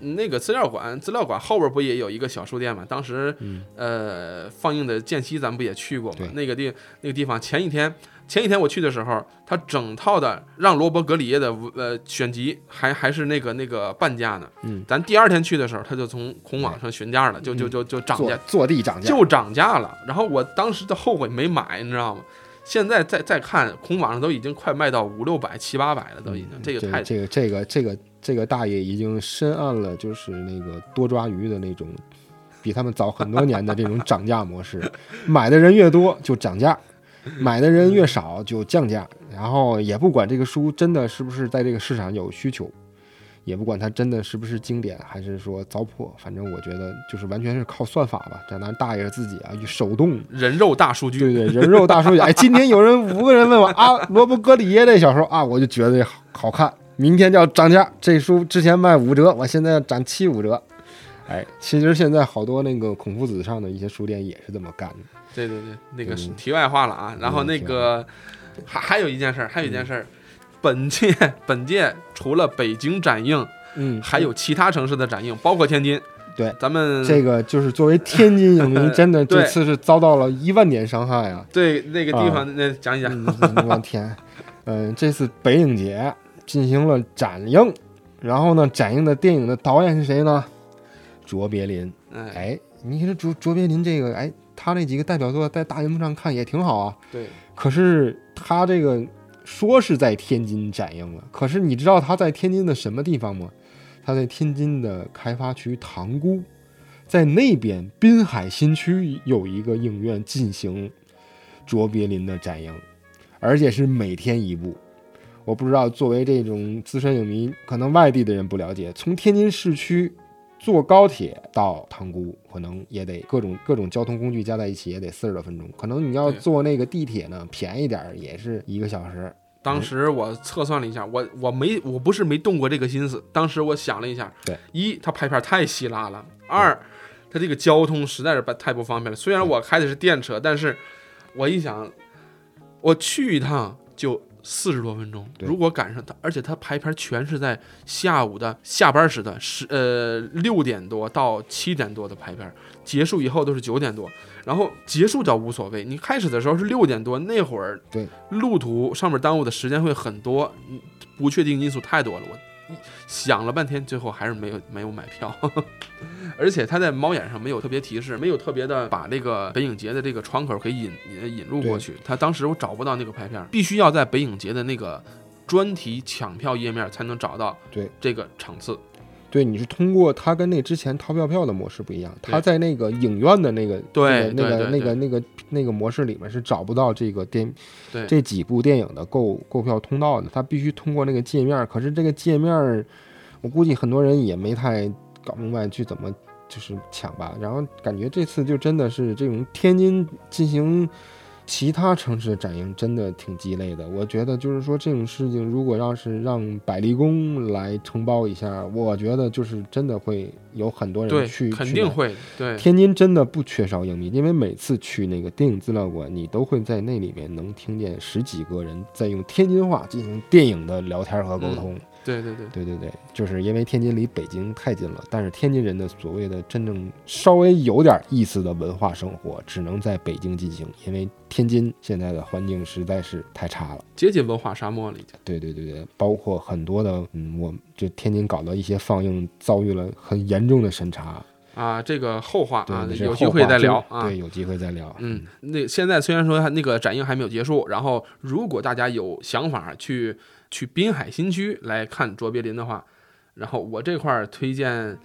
那个资料馆，资料馆后边不也有一个小书店吗？当时嗯，呃放映的间隙，咱们不也去过吗？那个地那个地方，前一天前几天我去的时候，他整套的让罗伯格里耶的呃选集还还是那个那个半价呢。嗯，咱第二天去的时候，他就从孔网上询价了，就就就就涨坐价，坐地涨价，就涨价了。然后我当时就后悔没买，你知道吗？现在再再看，孔网上都已经快卖到五六百、七八百了，都已经，嗯这个太这个这个这个这个大爷已经深谙了，就是那个多抓鱼的那种，比他们早很多年的这种涨价模式。买的人越多就涨价，买的人越少就降价，然后也不管这个书真的是不是在这个市场有需求，也不管它真的是不是经典，还是说糟粕，反正我觉得就是完全是靠算法吧。这咱大爷自己啊，手动人肉大数据。对对，人肉大数据。哎，今天有人五个人问我啊，罗伯格里耶这小说啊，我就觉得好好看。明天就要涨价，这书之前卖五折，我现在要涨七五折。哎，其实现在好多那个孔夫子上的一些书店也是这么干的。对对对，那个是嗯题外话了啊。然后那个还还有一件事儿，还有一件事儿，本届 本届除了北京展映，嗯，还有其他城市的展映，包括天津。对，咱们这个就是作为天津影迷，真的这次是遭到了一万点伤害啊！对那个地方，那讲一讲。嗯我天，嗯，这次北影节进行了展映，然后呢，展映的电影的导演是谁呢？卓别林。哎，哎，你这卓卓别林这个，哎，他那几个代表作在大荧幕上看也挺好啊。对，可是他这个说是在天津展映了，可是你知道他在天津的什么地方吗？他在天津的开发区塘沽，在那边滨海新区有一个影院进行卓别林的展映，而且是每天一部。我不知道，作为这种资深影迷，可能外地的人不了解，从天津市区坐高铁到塘沽，可能也得各种各种交通工具加在一起也得四十多分钟。可能你要坐那个地铁呢，便宜点儿也是一个小时。当时我测算了一下，我我没我不是没动过这个心思，当时我想了一下，对，一他拍片太稀拉了，二他这个交通实在是不太不方便了。虽然我开的是电车，但是我一想，我去一趟就四十多分钟，如果赶上他，而且他排片全是在下午的下班时段，十呃六点多到七点多的排片，结束以后都是九点多。然后结束倒无所谓，你开始的时候是六点多，那会儿对路途上面耽误的时间会很多，嗯不确定因素太多了。我想了半天，最后还是没有没有买票，而且他在猫眼上没有特别提示，没有特别的把这个北影节的这个窗口给引引引入过去。他当时我找不到那个排片，必须要在北影节的那个专题抢票页面才能找到对这个场次。对，你是通过他跟那之前淘票票的模式不一样，对它在那个影院的那个对那个那个那个那个那个模式里面是找不到这个电对这几部电影的购购票通道的，他必须通过那个界面。可是这个界面，我估计很多人也没太搞明白去怎么就是抢吧。然后感觉这次就真的是这种天津进行。其他城市的展映真的挺鸡肋的，我觉得就是说这种事情，如果要是让百丽宫来承包一下，我觉得就是真的会有很多人去，，肯定会。对，天津真的不缺少影迷，因为每次去那个电影资料馆，你都会在那里面能听见十几个人在用天津话进行电影的聊天和沟通。对对对，对对对，就是因为天津离北京太近了，但是天津人的所谓的真正稍微有点意思的文化生活，只能在北京进行，因为天津现在的环境实在是太差了。接近文化沙漠了已经。对对对对，包括很多的，嗯，我就天津搞的一些放映遭遇了很严重的审查。啊，这个后话，啊，有机会再聊啊。对，有机会再聊。嗯，那现在虽然说它那个展映还没有结束，然后如果大家有想法去去滨海新区来看卓别林的话，然后我这块儿推荐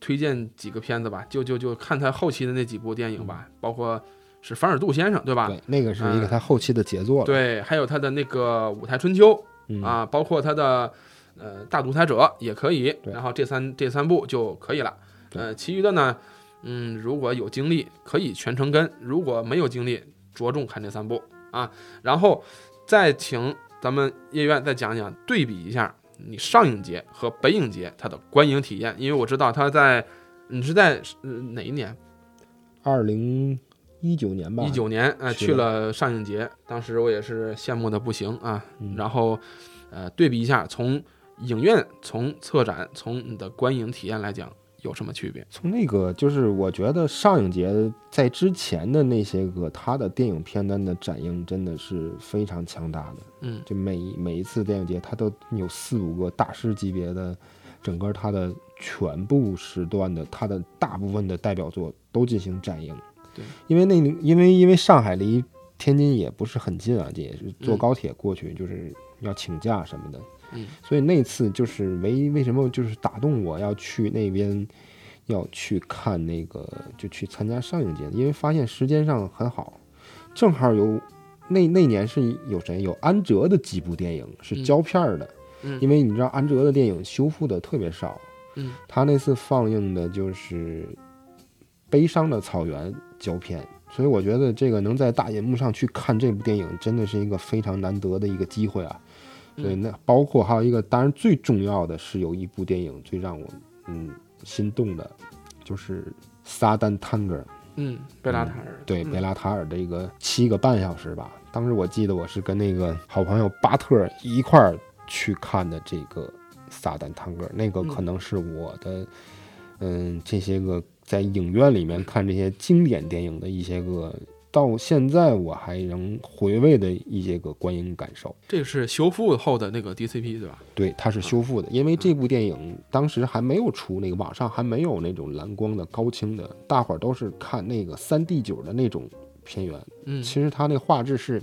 推荐几个片子吧，就就就看他后期的那几部电影吧，包括是凡尔杜先生对吧？对，那个是一个嗯他后期的杰作了。对，还有他的那个舞台春秋嗯，啊，包括他的呃大独裁者也可以，然后这三这三部就可以了。呃，其余的呢，嗯，如果有精力可以全程跟，如果没有精力，着重看这三部啊，然后再请咱们叶院再讲讲对比一下你上影节和北影节它的观影体验，因为我知道他在你是在、呃哪一年？二零一九年吧，一九年，呃，去了上影节，当时我也是羡慕的不行啊。嗯然后，呃，对比一下，从影院、从策展、从你的观影体验来讲，有什么区别？从那个就是我觉得上影节在之前的那些个他的电影片单的展映真的是非常强大的。嗯，就每一每一次电影节，他都有四五个大师级别的，整个他的全部时段的他的大部分的代表作都进行展映。对，因为那因为因为上海离天津也不是很近啊，这也是坐嗯高铁过去，就是要请假什么的。嗯，所以那次就是唯一为什么就是打动我要去那边。要去看那个，就去参加上影节，因为发现时间上很好，正好有那那年是有谁有安哲的几部电影是嗯胶片儿的，嗯因为你知道安哲的电影修复的特别少，嗯，他那次放映的就是《悲伤的草原》胶片，所以我觉得这个能在大银幕上去看这部电影，真的是一个非常难得的一个机会啊。嗯对，那包括还有一个，当然最重要的是有一部电影最让我嗯心动的，就是《撒旦探戈》。嗯，贝拉塔尔，对，嗯贝拉塔尔的一个七个半小时吧。当时我记得我是跟那个好朋友巴特一块儿去看的这个《撒旦探戈》，那个嗯可能是我的，嗯，这些个在影院里面看这些经典电影的一些个，到现在我还能回味的一些个观影感受。这个是修复后的那个 DCP 对吧？对，它是修复的，因为这部电影当时还没有出那个网上还没有那种蓝光的高清的，大伙儿都是看那个三 D 九的那种片源。嗯其实它那个画质是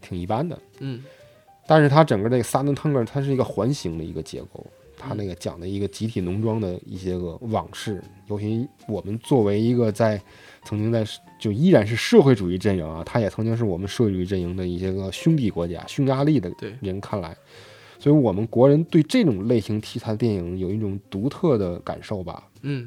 挺一般的，嗯但是它整个这个萨登汤格它是一个环形的一个结构，它那个讲的一个集体农庄的一些个往事，尤其我们作为一个在曾经在就依然是社会主义阵营啊，它也曾经是我们社会主义阵营的一些个兄弟国家、匈牙利的人看来，所以我们国人对这种类型题材的电影有一种独特的感受吧。嗯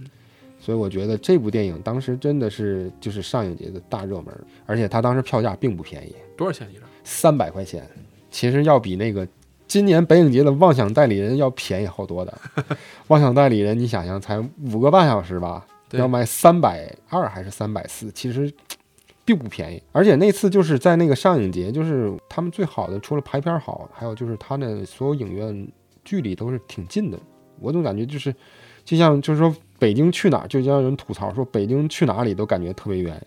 所以我觉得这部电影当时真的是就是上影节的大热门，而且它当时票价并不便宜，多少钱一张？三百块钱，其实要比那个今年北影节的《妄想代理人》要便宜好多的。妄想代理人，你想想才五个半小时吧，对要卖三百二还是三百四，其实并不便宜。而且那次就是在那个上影节，就是他们最好的，除了排片好，还有就是他的所有影院距离都是挺近的。我总感觉就是，就像就是说北京去哪儿，就让人吐槽说北京去哪里都感觉特别远。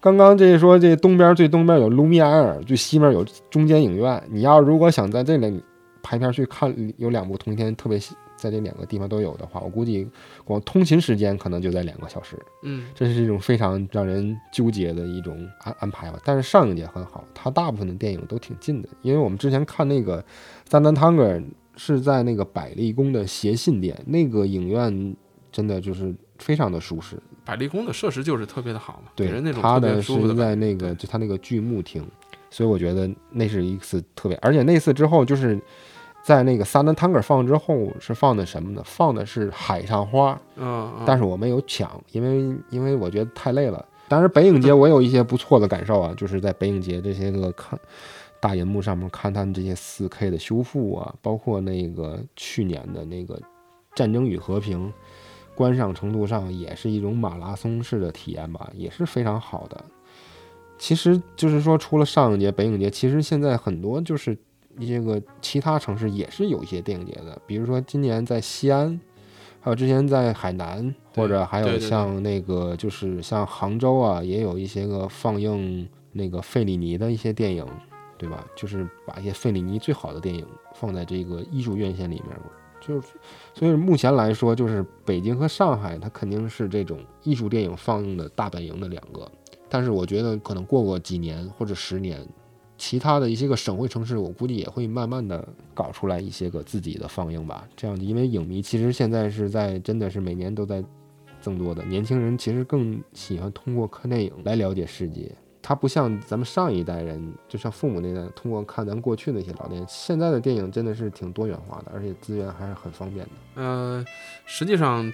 刚刚这说这东边最东边有卢米埃尔，最西面有中间影院。你要如果想在这里排片去看，有两部同一天特别在这两个地方都有的话，我估计光通勤时间可能就在两个小时。嗯这是一种非常让人纠结的一种安安排吧。但是上影节很好，它大部分的电影都挺近的，因为我们之前看那个《三丹汤格》是在那个百丽宫的协信店，那个影院真的就是非常的舒适。百丽宫的设施就是特别的好嘛，对给人那，种它的是在那个就它那个剧目厅，所以我觉得那是一次特别，而且那次之后就是在那个萨丹汤格放之后是放的什么呢？放的是海上花，嗯，嗯但是我没有抢，因为因为我觉得太累了。当然，北影节我有一些不错的感受啊，就是在北影节这些个看大银幕上面看他们这些 4K 的修复啊，包括那个去年的那个《战争与和平》，观赏程度上也是一种马拉松式的体验吧，也是非常好的。其实就是说，除了上影节、北影节，其实现在很多就是一些个其他城市也是有一些电影节的，比如说今年在西安，还有之前在海南，或者还有像那个就是像杭州啊，也有一些个放映那个费里尼的一些电影，对吧？就是把一些费里尼最好的电影放在这个艺术院线里面，就是所以目前来说，就是北京和上海，它肯定是这种艺术电影放映的大本营的两个。但是我觉得可能过个几年或者十年，其他的一些个省会城市，我估计也会慢慢的搞出来一些个自己的放映吧。这样，因为影迷其实现在是在真的是每年都在增多的，年轻人其实更喜欢通过看电影来了解世界。它不像咱们上一代人，就像父母那代，通过看咱过去那些老电影。现在的电影真的是挺多元化的，而且资源还是很方便的。呃，实际上，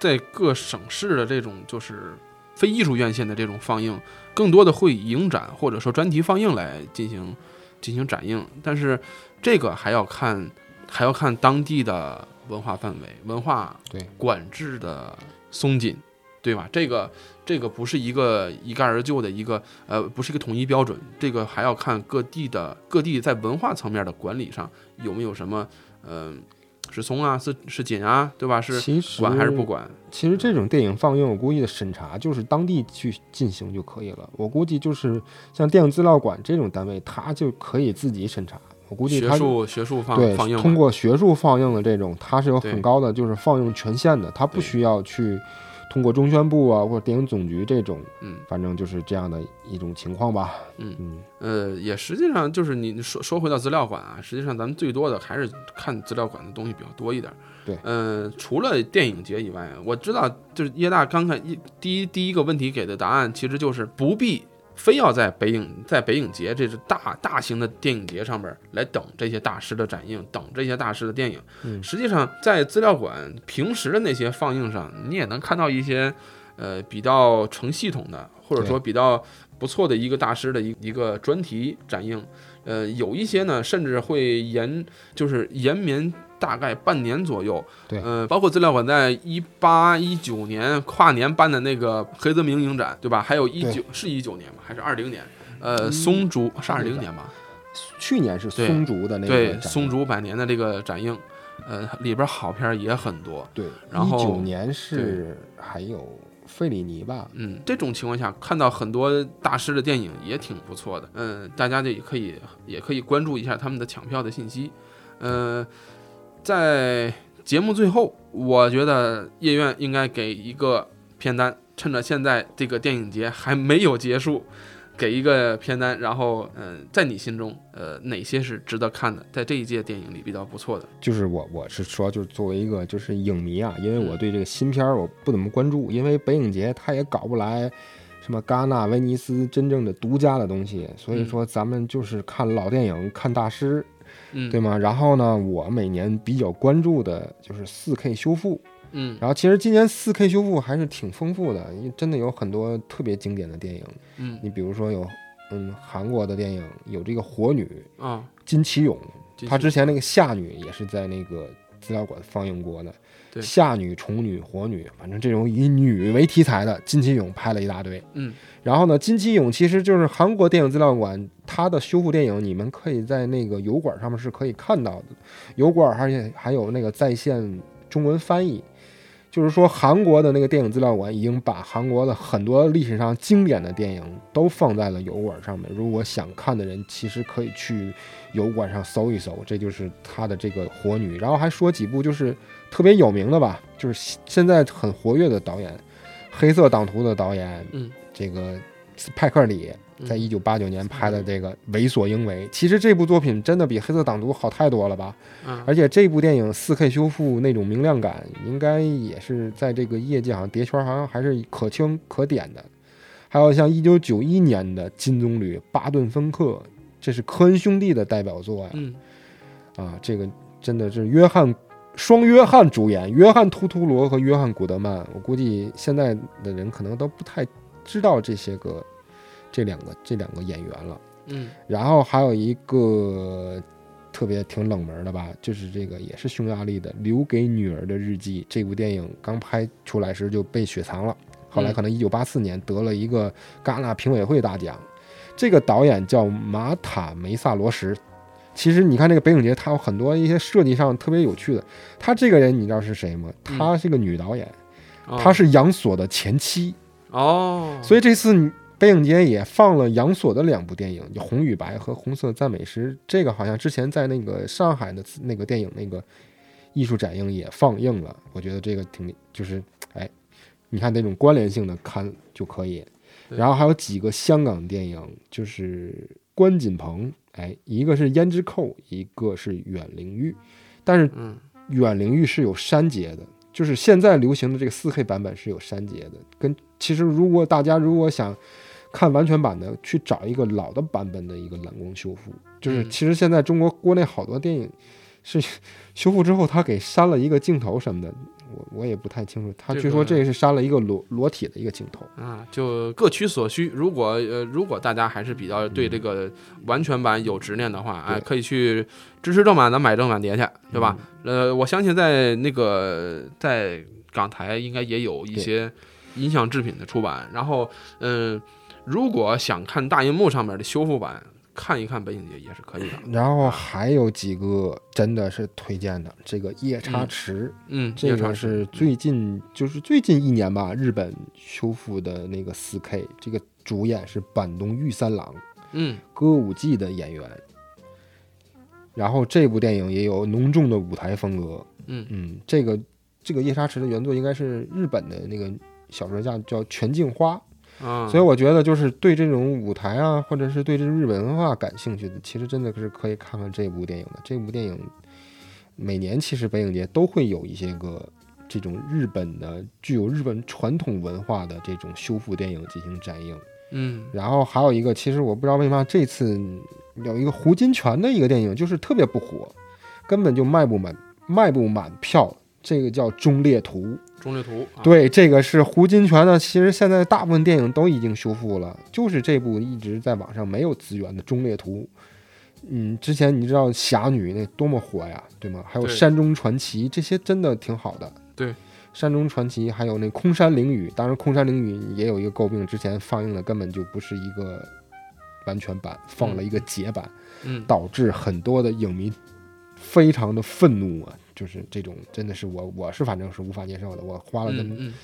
在各省市的这种就是非艺术院线的这种放映，更多的会以影展或者说专题放映来进行进行展映，但是这个还要看还要看当地的文化范围、文化对管制的松紧，对吧？这个这个不是一个一概而就的一个呃，不是一个统一标准，这个还要看各地的各地在文化层面的管理上有没有什么嗯。是松啊，是是紧啊，对吧？是管还是不管？其实这种电影放映，我估计的审查就是当地去进行就可以了。我估计就是像电影资料馆这种单位，它就可以自己审查。我估计它学术学术放对通过学术放映的这种，它是有很高的就是放映权限的，它不需要去通过中宣部啊或者电影总局这种，嗯反正就是这样的一种情况吧。嗯嗯，呃，也实际上就是你说说回到资料馆啊，实际上咱们最多的还是看资料馆的东西比较多一点。对呃，除了电影节以外，我知道就是叶大刚才一第一第一个问题给的答案，其实就是不必非要在北影在北影节这是大大型的电影节上面来等这些大师的展映，等这些大师的电影。嗯实际上在资料馆平时的那些放映上，你也能看到一些呃比较成系统的，或者说比较不错的一个大师的一一个专题展映。呃，有一些呢，甚至会延就是延绵大概半年左右。对呃，包括资料馆在一八一九年跨年办的那个黑泽明影展，对吧？还有一九是一九年吗？还是二零年？呃，松竹是二零年吧？去年是松竹的那个对，展松竹百年的这个展映，呃，里边好片儿也很多。对，然后一九年是还有费里尼吧，嗯，这种情况下看到很多大师的电影也挺不错的。嗯，大家就也可以也可以关注一下他们的抢票的信息。呃，在节目最后，我觉得叶院应该给一个片单，趁着现在这个电影节还没有结束，给一个片单。然后，嗯、在你心中，呃，哪些是值得看的，在这一届电影里比较不错的？就是我我是说，就是作为一个就是影迷啊，因为我对这个新片儿我不怎么关注，因为北影节它也搞不来什么戛纳、威尼斯真正的独家的东西，所以说咱们就是看老电影、看大师，嗯，对吗？然后呢，我每年比较关注的就是四 K 修复，嗯。然后其实今年四 K 修复还是挺丰富的，因为真的有很多特别经典的电影，嗯。你比如说有嗯韩国的电影有这个火女啊，金奇勇，继续她之前那个夏女也是在那个资料馆放映过的。对夏女、虫女、火女，反正这种以女为题材的，金奇勇拍了一大堆。嗯。然后呢，金奇勇其实就是韩国电影资料馆它的修复电影，你们可以在那个油管上面是可以看到的。油管而且还有那个在线中文翻译，就是说韩国的那个电影资料馆已经把韩国的很多历史上经典的电影都放在了油管上面。如果想看的人，其实可以去油管上搜一搜，这就是他的这个火女。然后还说几部就是特别有名的吧，就是现在很活跃的导演，《黑色党徒》的导演，嗯，这个派克里在一九八九年拍的这个《为所应为》，其实这部作品真的比《黑色党徒》好太多了吧？嗯而且这部电影四 K 修复那种明亮感，应该也是在这个业界好像碟圈好像还是可圈可点的。还有像一九九一年的金棕榈《巴顿芬克》，这是科恩兄弟的代表作呀、嗯啊，这个真的是约翰双约翰主演，约翰图图罗和约翰古德曼。我估计现在的人可能都不太知道这些个这两个这两个演员了。嗯然后还有一个特别挺冷门的吧，就是这个也是匈牙利的《留给女儿的日记》这部电影刚拍出来时就被雪藏了，后来可能一九八四年得了一个戛纳评委会大奖。这个导演叫马塔梅萨罗什。其实你看这个北影节，他有很多一些设计上特别有趣的。他这个人你知道是谁吗？他是个女导演，哦她是杨索的前妻。哦，所以这次北影节也放了杨索的两部电影，就《红与白》和《红色赞美诗》。这个好像之前在那个上海的那个电影那个艺术展映也放映了。我觉得这个挺就是哎，你看那种关联性的看就可以。然后还有几个香港电影，就是关锦鹏，哎，一个是《胭脂扣》，一个是《远灵玉》，但是嗯远灵玉是有删节的，就是现在流行的这个4 K 版本是有删节的。跟其实如果大家如果想看完全版的，去找一个老的版本的一个蓝光修复，就是嗯其实现在中国国内好多电影是 修复之后，他给删了一个镜头什么的，我我也不太清楚。他据说个这是删了一个裸裸体的一个镜头。啊，就各取所需。如果呃，如果大家还是比较对这个完全版有执念的话，哎，对可以去支持正版的买正版碟去，对吧？嗯呃，我相信在那个在港台应该也有一些音像制品的出版。然后，嗯、如果想看大银幕上面的修复版，看一看北影节也是可以的。然后还有几个真的是推荐的，这个夜叉嗯池，嗯，这个是最近就是最近一年吧，日本修复的那个4 K，这个主演是坂东玉三郎，嗯歌舞伎的演员。然后这部电影也有浓重的舞台风格，嗯嗯，这个这个夜叉池的原作应该是日本的那个小说家叫全镜花，啊，所以我觉得就是对这种舞台啊，或者是对这日本文化感兴趣的，其实真的是可以看看这部电影的。这部电影每年其实北影节都会有一些个这种日本的具有日本传统文化的这种修复电影进行展映。嗯然后还有一个，其实我不知道为什么这次有一个胡金铨的一个电影，就是特别不火，根本就卖不满卖不满票。这个叫《忠烈图》，中略图，啊，对，这个是胡金铨的。其实现在大部分电影都已经修复了，就是这部一直在网上没有资源的《忠烈图》。嗯，之前你知道《侠女》那多么火呀，对吗？还有《山中传奇》，这些真的挺好的。对，《山中传奇》还有那《空山灵雨》，当然《空山灵雨》也有一个诟病，之前放映的根本就不是一个完全版，放了一个解版，嗯导致很多的影迷非常的愤怒啊，就是这种真的是我我是反正是无法接受的，我花了这么、嗯嗯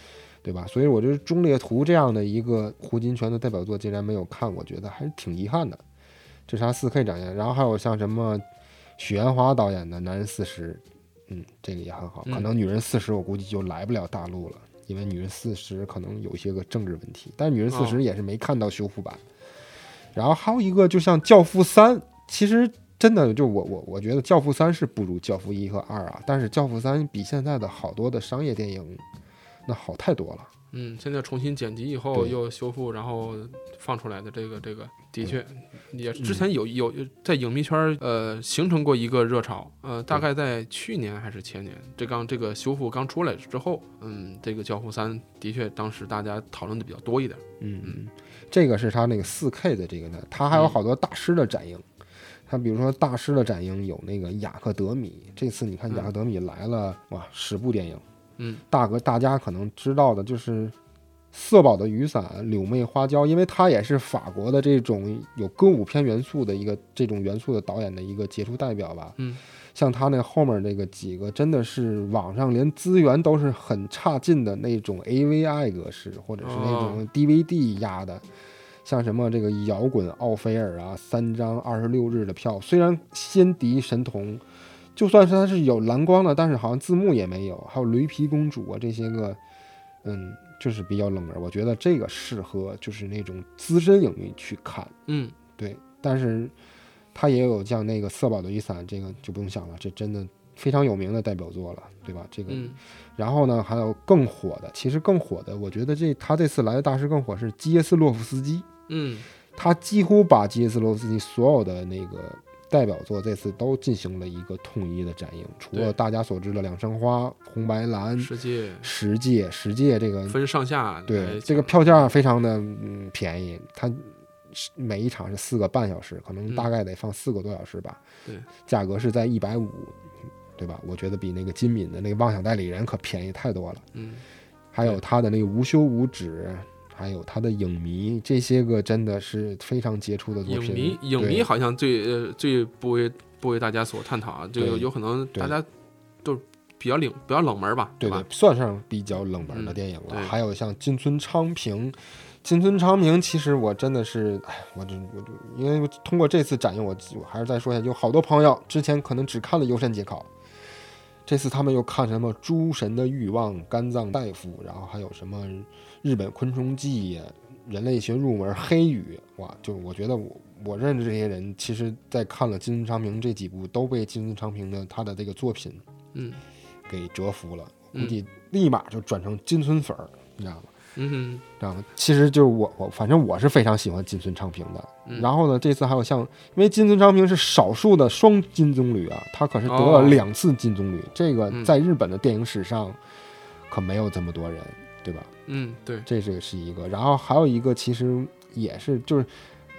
对吧？所以我觉得《忠烈图》这样的一个胡金铨的代表作竟然没有看，我觉得还是挺遗憾的。这是他四 K 展现，然后还有像什么许鞍华导演的《男人四十》，嗯，这个也很好。嗯可能《女人四十》我估计就来不了大陆了，因为《女人四十》可能有一些个政治问题，但是《女人四十》哦也是没看到修复版。然后还有一个就像《教父三》，其实真的就我我我觉得《教父三》是不如《教父一》和二啊，但是《教父三》比现在的好多的商业电影那好太多了。嗯，现在重新剪辑以后又修复，然后放出来的这个这个，的确也之嗯前有有在影迷圈儿呃形成过一个热潮，呃，大概在去年还是前年，这刚这个修复刚出来之后，嗯，这个《教父三》的确当时大家讨论的比较多一点。嗯嗯，这个是他那个四 K 的这个呢，他还有嗯好多大师的展映。他比如说大师的展映有那个雅克德米，这次你看雅克德米来了，哇，十部电影，嗯，大哥大家可能知道的就是《色宝的雨伞》《柳妹花椒》，因为他也是法国的这种有歌舞片元素的一个这种元素的导演的一个杰出代表吧。嗯，像他那后面那个几个，真的是网上连资源都是很差劲的那种 AVI 格式，或者是那种 DVD 压的。像什么这个摇滚奥菲尔啊，三张二十六日的票，虽然先敌神童，就算是它是有蓝光的，但是好像字幕也没有，还有驴皮公主啊这些个，嗯，就是比较冷门。我觉得这个适合就是那种资深影迷去看，嗯对。但是它也有像那个色宝的雨伞，这个就不用想了，这真的非常有名的代表作了，对吧？这个嗯然后呢，还有更火的，其实更火的，我觉得这他这次来的大师更火是基耶斯洛夫斯基，嗯。他几乎把基耶斯洛夫斯基所有的那个代表作这次都进行了一个统一的展映，除了大家所知的《两生花》《红白蓝》《世界。十界》《十界》这个，分上下对这个票价非常的嗯便宜，它每一场是四个半小时，可能嗯。大概得放四个多小时吧，对，价格是在一百五，对吧？我觉得比那个金敏的那个妄想代理人可便宜太多了。嗯。还有他的那个无休无止，还有他的影迷，这些个真的是非常杰出的作影品。迷影迷好像最呃最不为不为大家所探讨啊，这个有可能大家都比较冷比较冷门吧，对吧？，算上比较冷门的嗯电影了。对还有像金村昌平，金村昌平，其实我真的是，哎，我这我就因为通过这次展映，我我还是再说一下，有好多朋友之前可能只看了《优山节考》，这次他们又看什么《诸神的欲望》《肝脏大夫》，然后还有什么《日本昆虫记呀》。人类学入门、黑羽，哇！就我觉得我我认识这些人，其实在看了金村昌平这几部，都被金村昌平的他的这个作品嗯给折服了，估嗯计立马就转成金村粉儿，你知道吗？嗯哼知道吗？其实就是我我反正我是非常喜欢金村昌平的。嗯然后呢，这次还有像，因为金村昌平是少数的双金棕榈啊，他可是得哦了两次金棕榈，这个嗯在日本的电影史上可没有这么多人，对吧？嗯对这是是一个，然后还有一个其实也是就是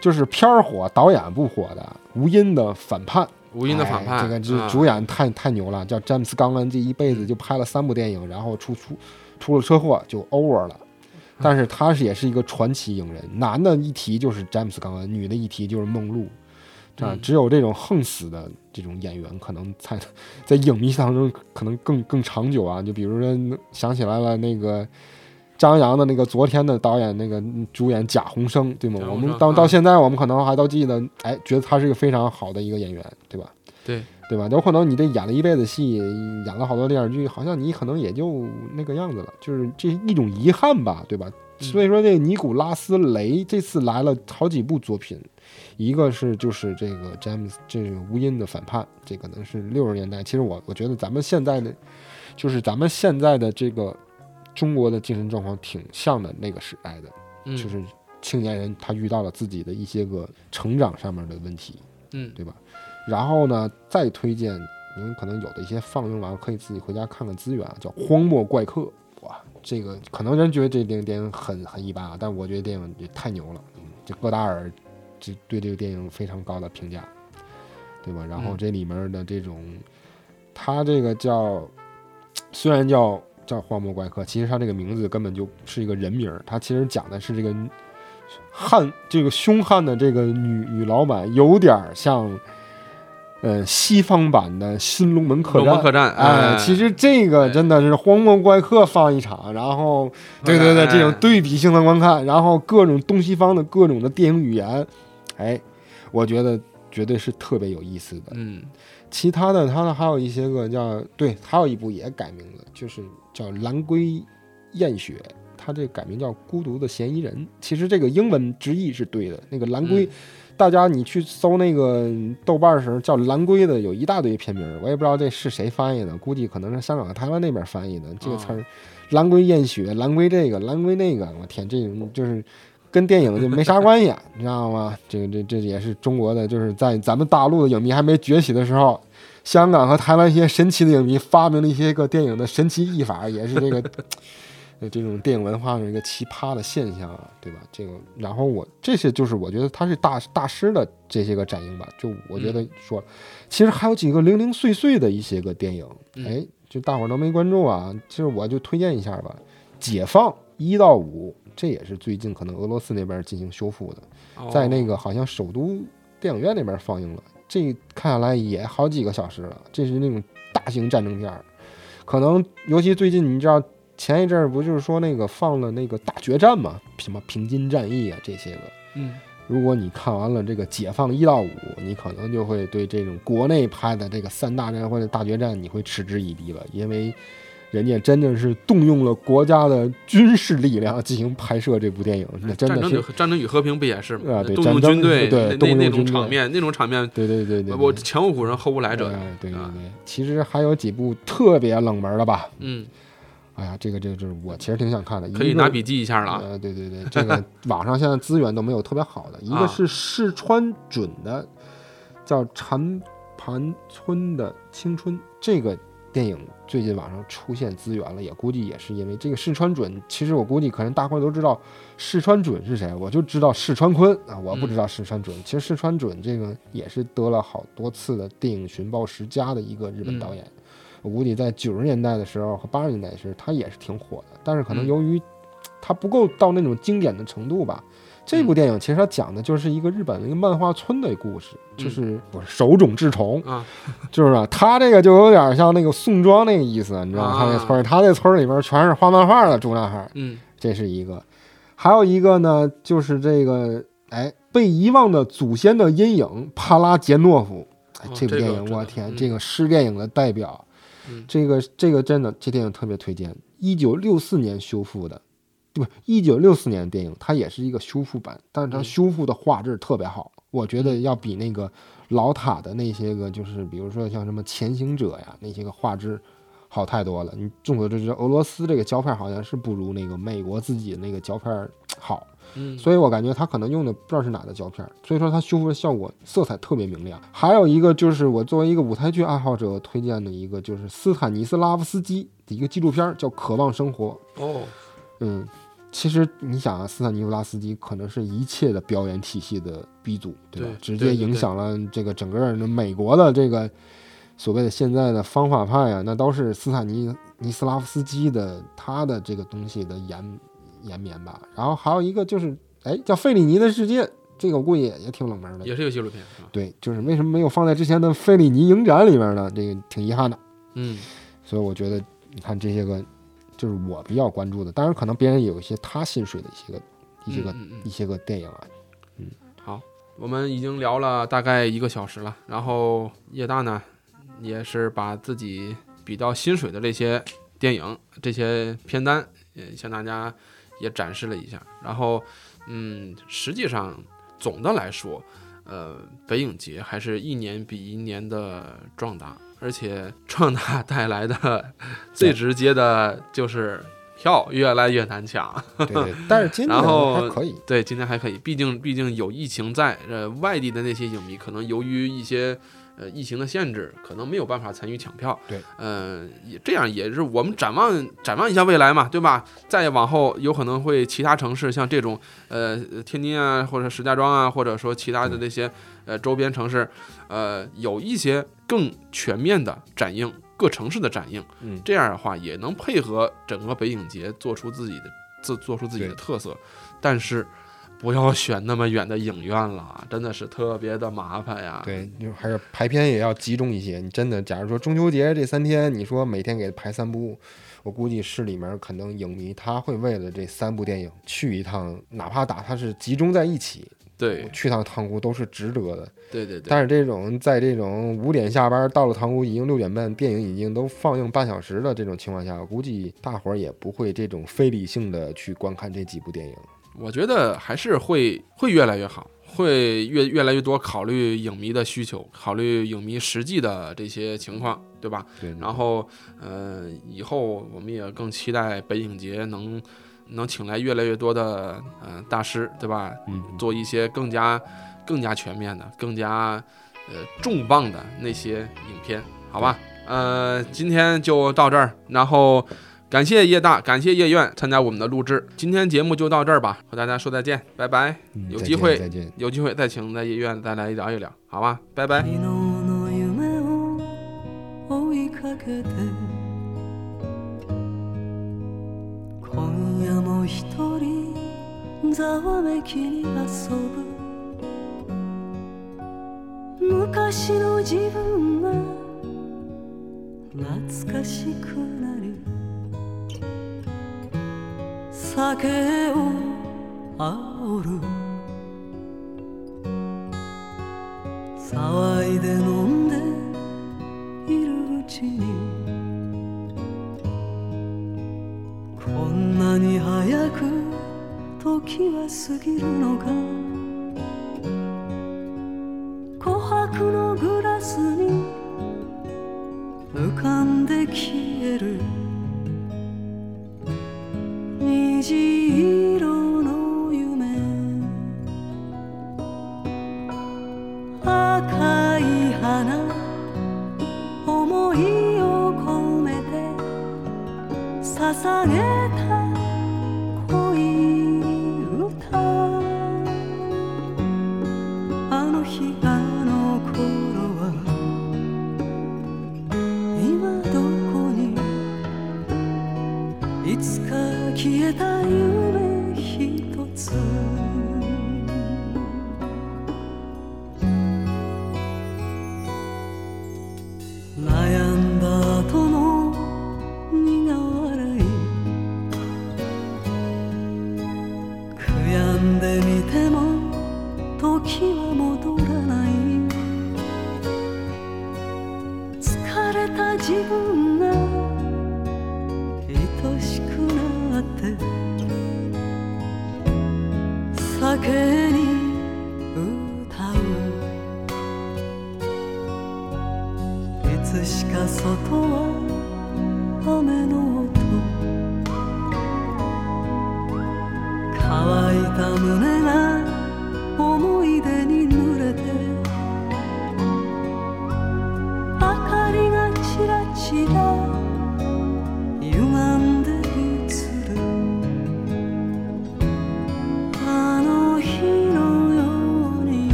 就是片儿火，导演不火的无因的反叛。无因的反叛，哎、这个主演太太牛了，叫詹姆斯·冈恩，这一辈子就拍了三部电影，然后出出出了车祸就 over 了。但是他是也是一个传奇影人，男的一提就是詹姆斯·冈恩，女的一提就是梦露。这样嗯只有这种横死的这种演员，可能才在影迷当中可能更更长久啊。就比如说想起来了那个张扬的那个昨天的导演那个主演贾宏声，对吗？我们到到现在我们可能还都记得，哎，觉得他是一个非常好的一个演员，对吧？对对吧？有可能你这演了一辈子戏，演了好多电视剧，好像你可能也就那个样子了，就是这一种遗憾吧，对吧？嗯所以说，这尼古拉斯雷这次来了好几部作品，一个是就是这个詹姆斯这个无因的反叛，这可能是六十年代。其实我我觉得咱们现在的，就是咱们现在的这个中国的精神状况挺像的那个时代的，嗯就是青年人他遇到了自己的一些个成长上面的问题，嗯对吧？然后呢，再推荐你们可能有的一些放映完可以自己回家看看资源啊，叫《荒漠怪客》。哇，这个可能人觉得这电影电影很很一般啊，但我觉得电影也太牛了。嗯，这戈达尔这对这个电影非常高的评价，对吧？然后嗯这里面的这种，他这个叫虽然叫叫荒漠怪客，其实他这个名字根本就是一个人名儿，他其实讲的是这个悍这个凶悍的这个女女老板，有点儿像呃西方版的《新龙门客栈哎，其实这个真的是荒漠怪客放一场，然后对对对，哎这种对比性的观看，然后各种东西方的各种的电影语言，哎，我觉得绝对是特别有意思的。嗯其他的，它还有一些个叫对，还有一部也改名了，就是叫《蓝龟艳雪》，它这改名叫《孤独的嫌疑人》。其实这个英文直译是对的，那个蓝龟，嗯大家你去搜那个豆瓣儿时候叫蓝龟的有一大堆片名儿，我也不知道这是谁翻译的，估计可能是香港台湾那边翻译的这个词儿。蓝龟艳雪，蓝龟这个，蓝龟那个，我天，这种就是跟电影就没啥关系，你知道吗？这个这这也是中国的，就是在咱们大陆的影迷还没崛起的时候，香港和台湾一些神奇的影迷发明了一些个电影的神奇译法，也是这个呃这种电影文化的一个奇葩的现象啊，对吧？这个，然后我这些就是我觉得他是大大师的这些个展映吧，就我觉得说，其实还有几个零零碎碎的一些个电影，嗯哎，就大伙儿都没关注啊，其实我就推荐一下吧，《解放》一到五，这也是最近可能俄罗斯那边进行修复的。哦在那个好像首都电影院那边放映了，这看下来也好几个小时了。这是那种大型战争片儿，可能尤其最近你知道前一阵儿不就是说那个放了那个大决战嘛，什么平津战役啊这些个。嗯如果你看完了这个《解放》一到五，你可能就会对这种国内拍的这个三大战或者大决战，你会嗤之以鼻了，因为人家真的是动用了国家的军事力量进行拍摄这部电影，那真战争的是与战争与和平不也是吗？啊对动用军队，对那种场面，那种场面，对对对对，我前无古人后无来者。哎对对啊对，其实还有几部特别冷门的吧。嗯，哎呀，这个这个就是我其实挺想看的，可以拿笔记一下了啊。呃，对对对，这个 网上现在资源都没有特别好的，一啊个是试川准的，叫《禅盘村的青春》这个电影最近网上出现资源了，也估计也是因为这个试川准。其实我估计可能大伙都知道试川准是谁，我就知道试川坤啊，我不知道试川准。其实试川准这个也是得了好多次的电影寻宝十佳的一个日本导演。我估计在九十年代的时候和八十年代时，他也是挺火的，但是可能嗯由于他不够到那种经典的程度吧。这部电影其实它讲的就是一个日本的一个漫画村的故事，就是不是手冢治虫，啊，就是啊，他这个就有点像那个宋庄那个意思，你知道吗？啊他那村儿，他那村儿里边全是画漫画的住那哈儿，嗯这是一个。还有一个呢，就是这个哎被遗忘的祖先的阴影，帕拉杰诺夫。哎哦，这部电影，我天，嗯这个是电影的代表。嗯这个这个真的，这电影特别推荐。一九六四年修复的，对吧？一九六四年的电影，它也是一个修复版，但是它嗯修复的画质特别好，我觉得要比那个老塔的那些个，就是比如说像什么《潜行者》呀那些个画质好太多了。你众所周知，俄罗斯这个胶片好像是不如那个美国自己的那个胶片 好。嗯，所以我感觉他可能用的不知道是哪的胶片，所以说它修复的效果色彩特别明亮。还有一个就是我作为一个舞台剧爱好者推荐的一个，就是斯坦尼斯拉夫斯基的一个纪录片，叫《渴望生活》。哦，嗯，其实你想啊，斯坦尼斯拉斯基可能是一切的表演体系的鼻祖，对吧？对直接影响了这个整个的美国的这个所谓的现在的方法派啊，那都是斯坦尼尼斯拉夫斯基的他的这个东西的延延绵吧。然后还有一个就是，哎，叫费里尼的世界，这个我估计也也挺冷门的。也是一个纪录片？对，就是为什么没有放在之前的费里尼影展里面呢？这个挺遗憾的。嗯所以我觉得，你看这些个，就是我比较关注的。当然，可能别人也有一些他心水的一些个、一些个、嗯嗯嗯一些个电影啊。嗯好，我们已经聊了大概一个小时了，然后叶大呢，也是把自己比较心水的这些电影、这些片单，也向大家也展示了一下。然后，嗯，实际上总的来说，呃，北影节还是一年比一年的壮大，而且壮大带来的 最直接的就是票越来越难抢。对对，但是今 年然后还可以。对，今天还可以，毕竟毕竟有疫情在，呃，外地的那些影迷可能由于一些呃疫情的限制，可能没有办法参与抢票。对，呃，也这样也是我们展望展望一下未来嘛，对吧？再往后有可能会其他城市像这种呃天津啊，或者石家庄啊，或者说其他的那些呃周边城市，呃，有一些更全面的展映。各城市的展映，嗯，这样的话也能配合整个北影节做出自己的自做出自己的特色。但是，不要选那么远的影院了，真的是特别的麻烦呀。对，就还是排片也要集中一些。你真的，假如说中秋节这三天，你说每天给排三部，我估计市里面可能影迷他会为了这三部电影去一趟，哪怕打它是集中在一起，对去趟塘沽都是值得的。对对对，但是这种在这种五点下班到了塘沽已经六点半，电影已经都放映半小时的这种情况下，我估计大伙儿也不会这种非理性的去观看这几部电影。我觉得还是会会越来越好，会越越来越多考虑影迷的需求，考虑影迷实际的这些情况，对吧？对，然后，呃，以后我们也更期待北影节能能请来越来越多的呃大师，对吧？嗯，做一些更加更加全面的、更加呃重磅的那些影片，好吧？呃，今天就到这儿，然后感谢叶大，感谢叶院参加我们的录制，今天节目就到这儿吧，和大家说再见，拜拜。嗯有机会见再见。有机会再请在叶院再来聊一聊，好吧？拜拜。一人ざわめきに遊ぶ。昔の自分が懐かしくなり酒を煽る。騒いで飲んでいるうちに。こんなに早く時は過ぎるのか。琥珀のグラスに浮かんで消える。虹色の夢。赤い花。捧げた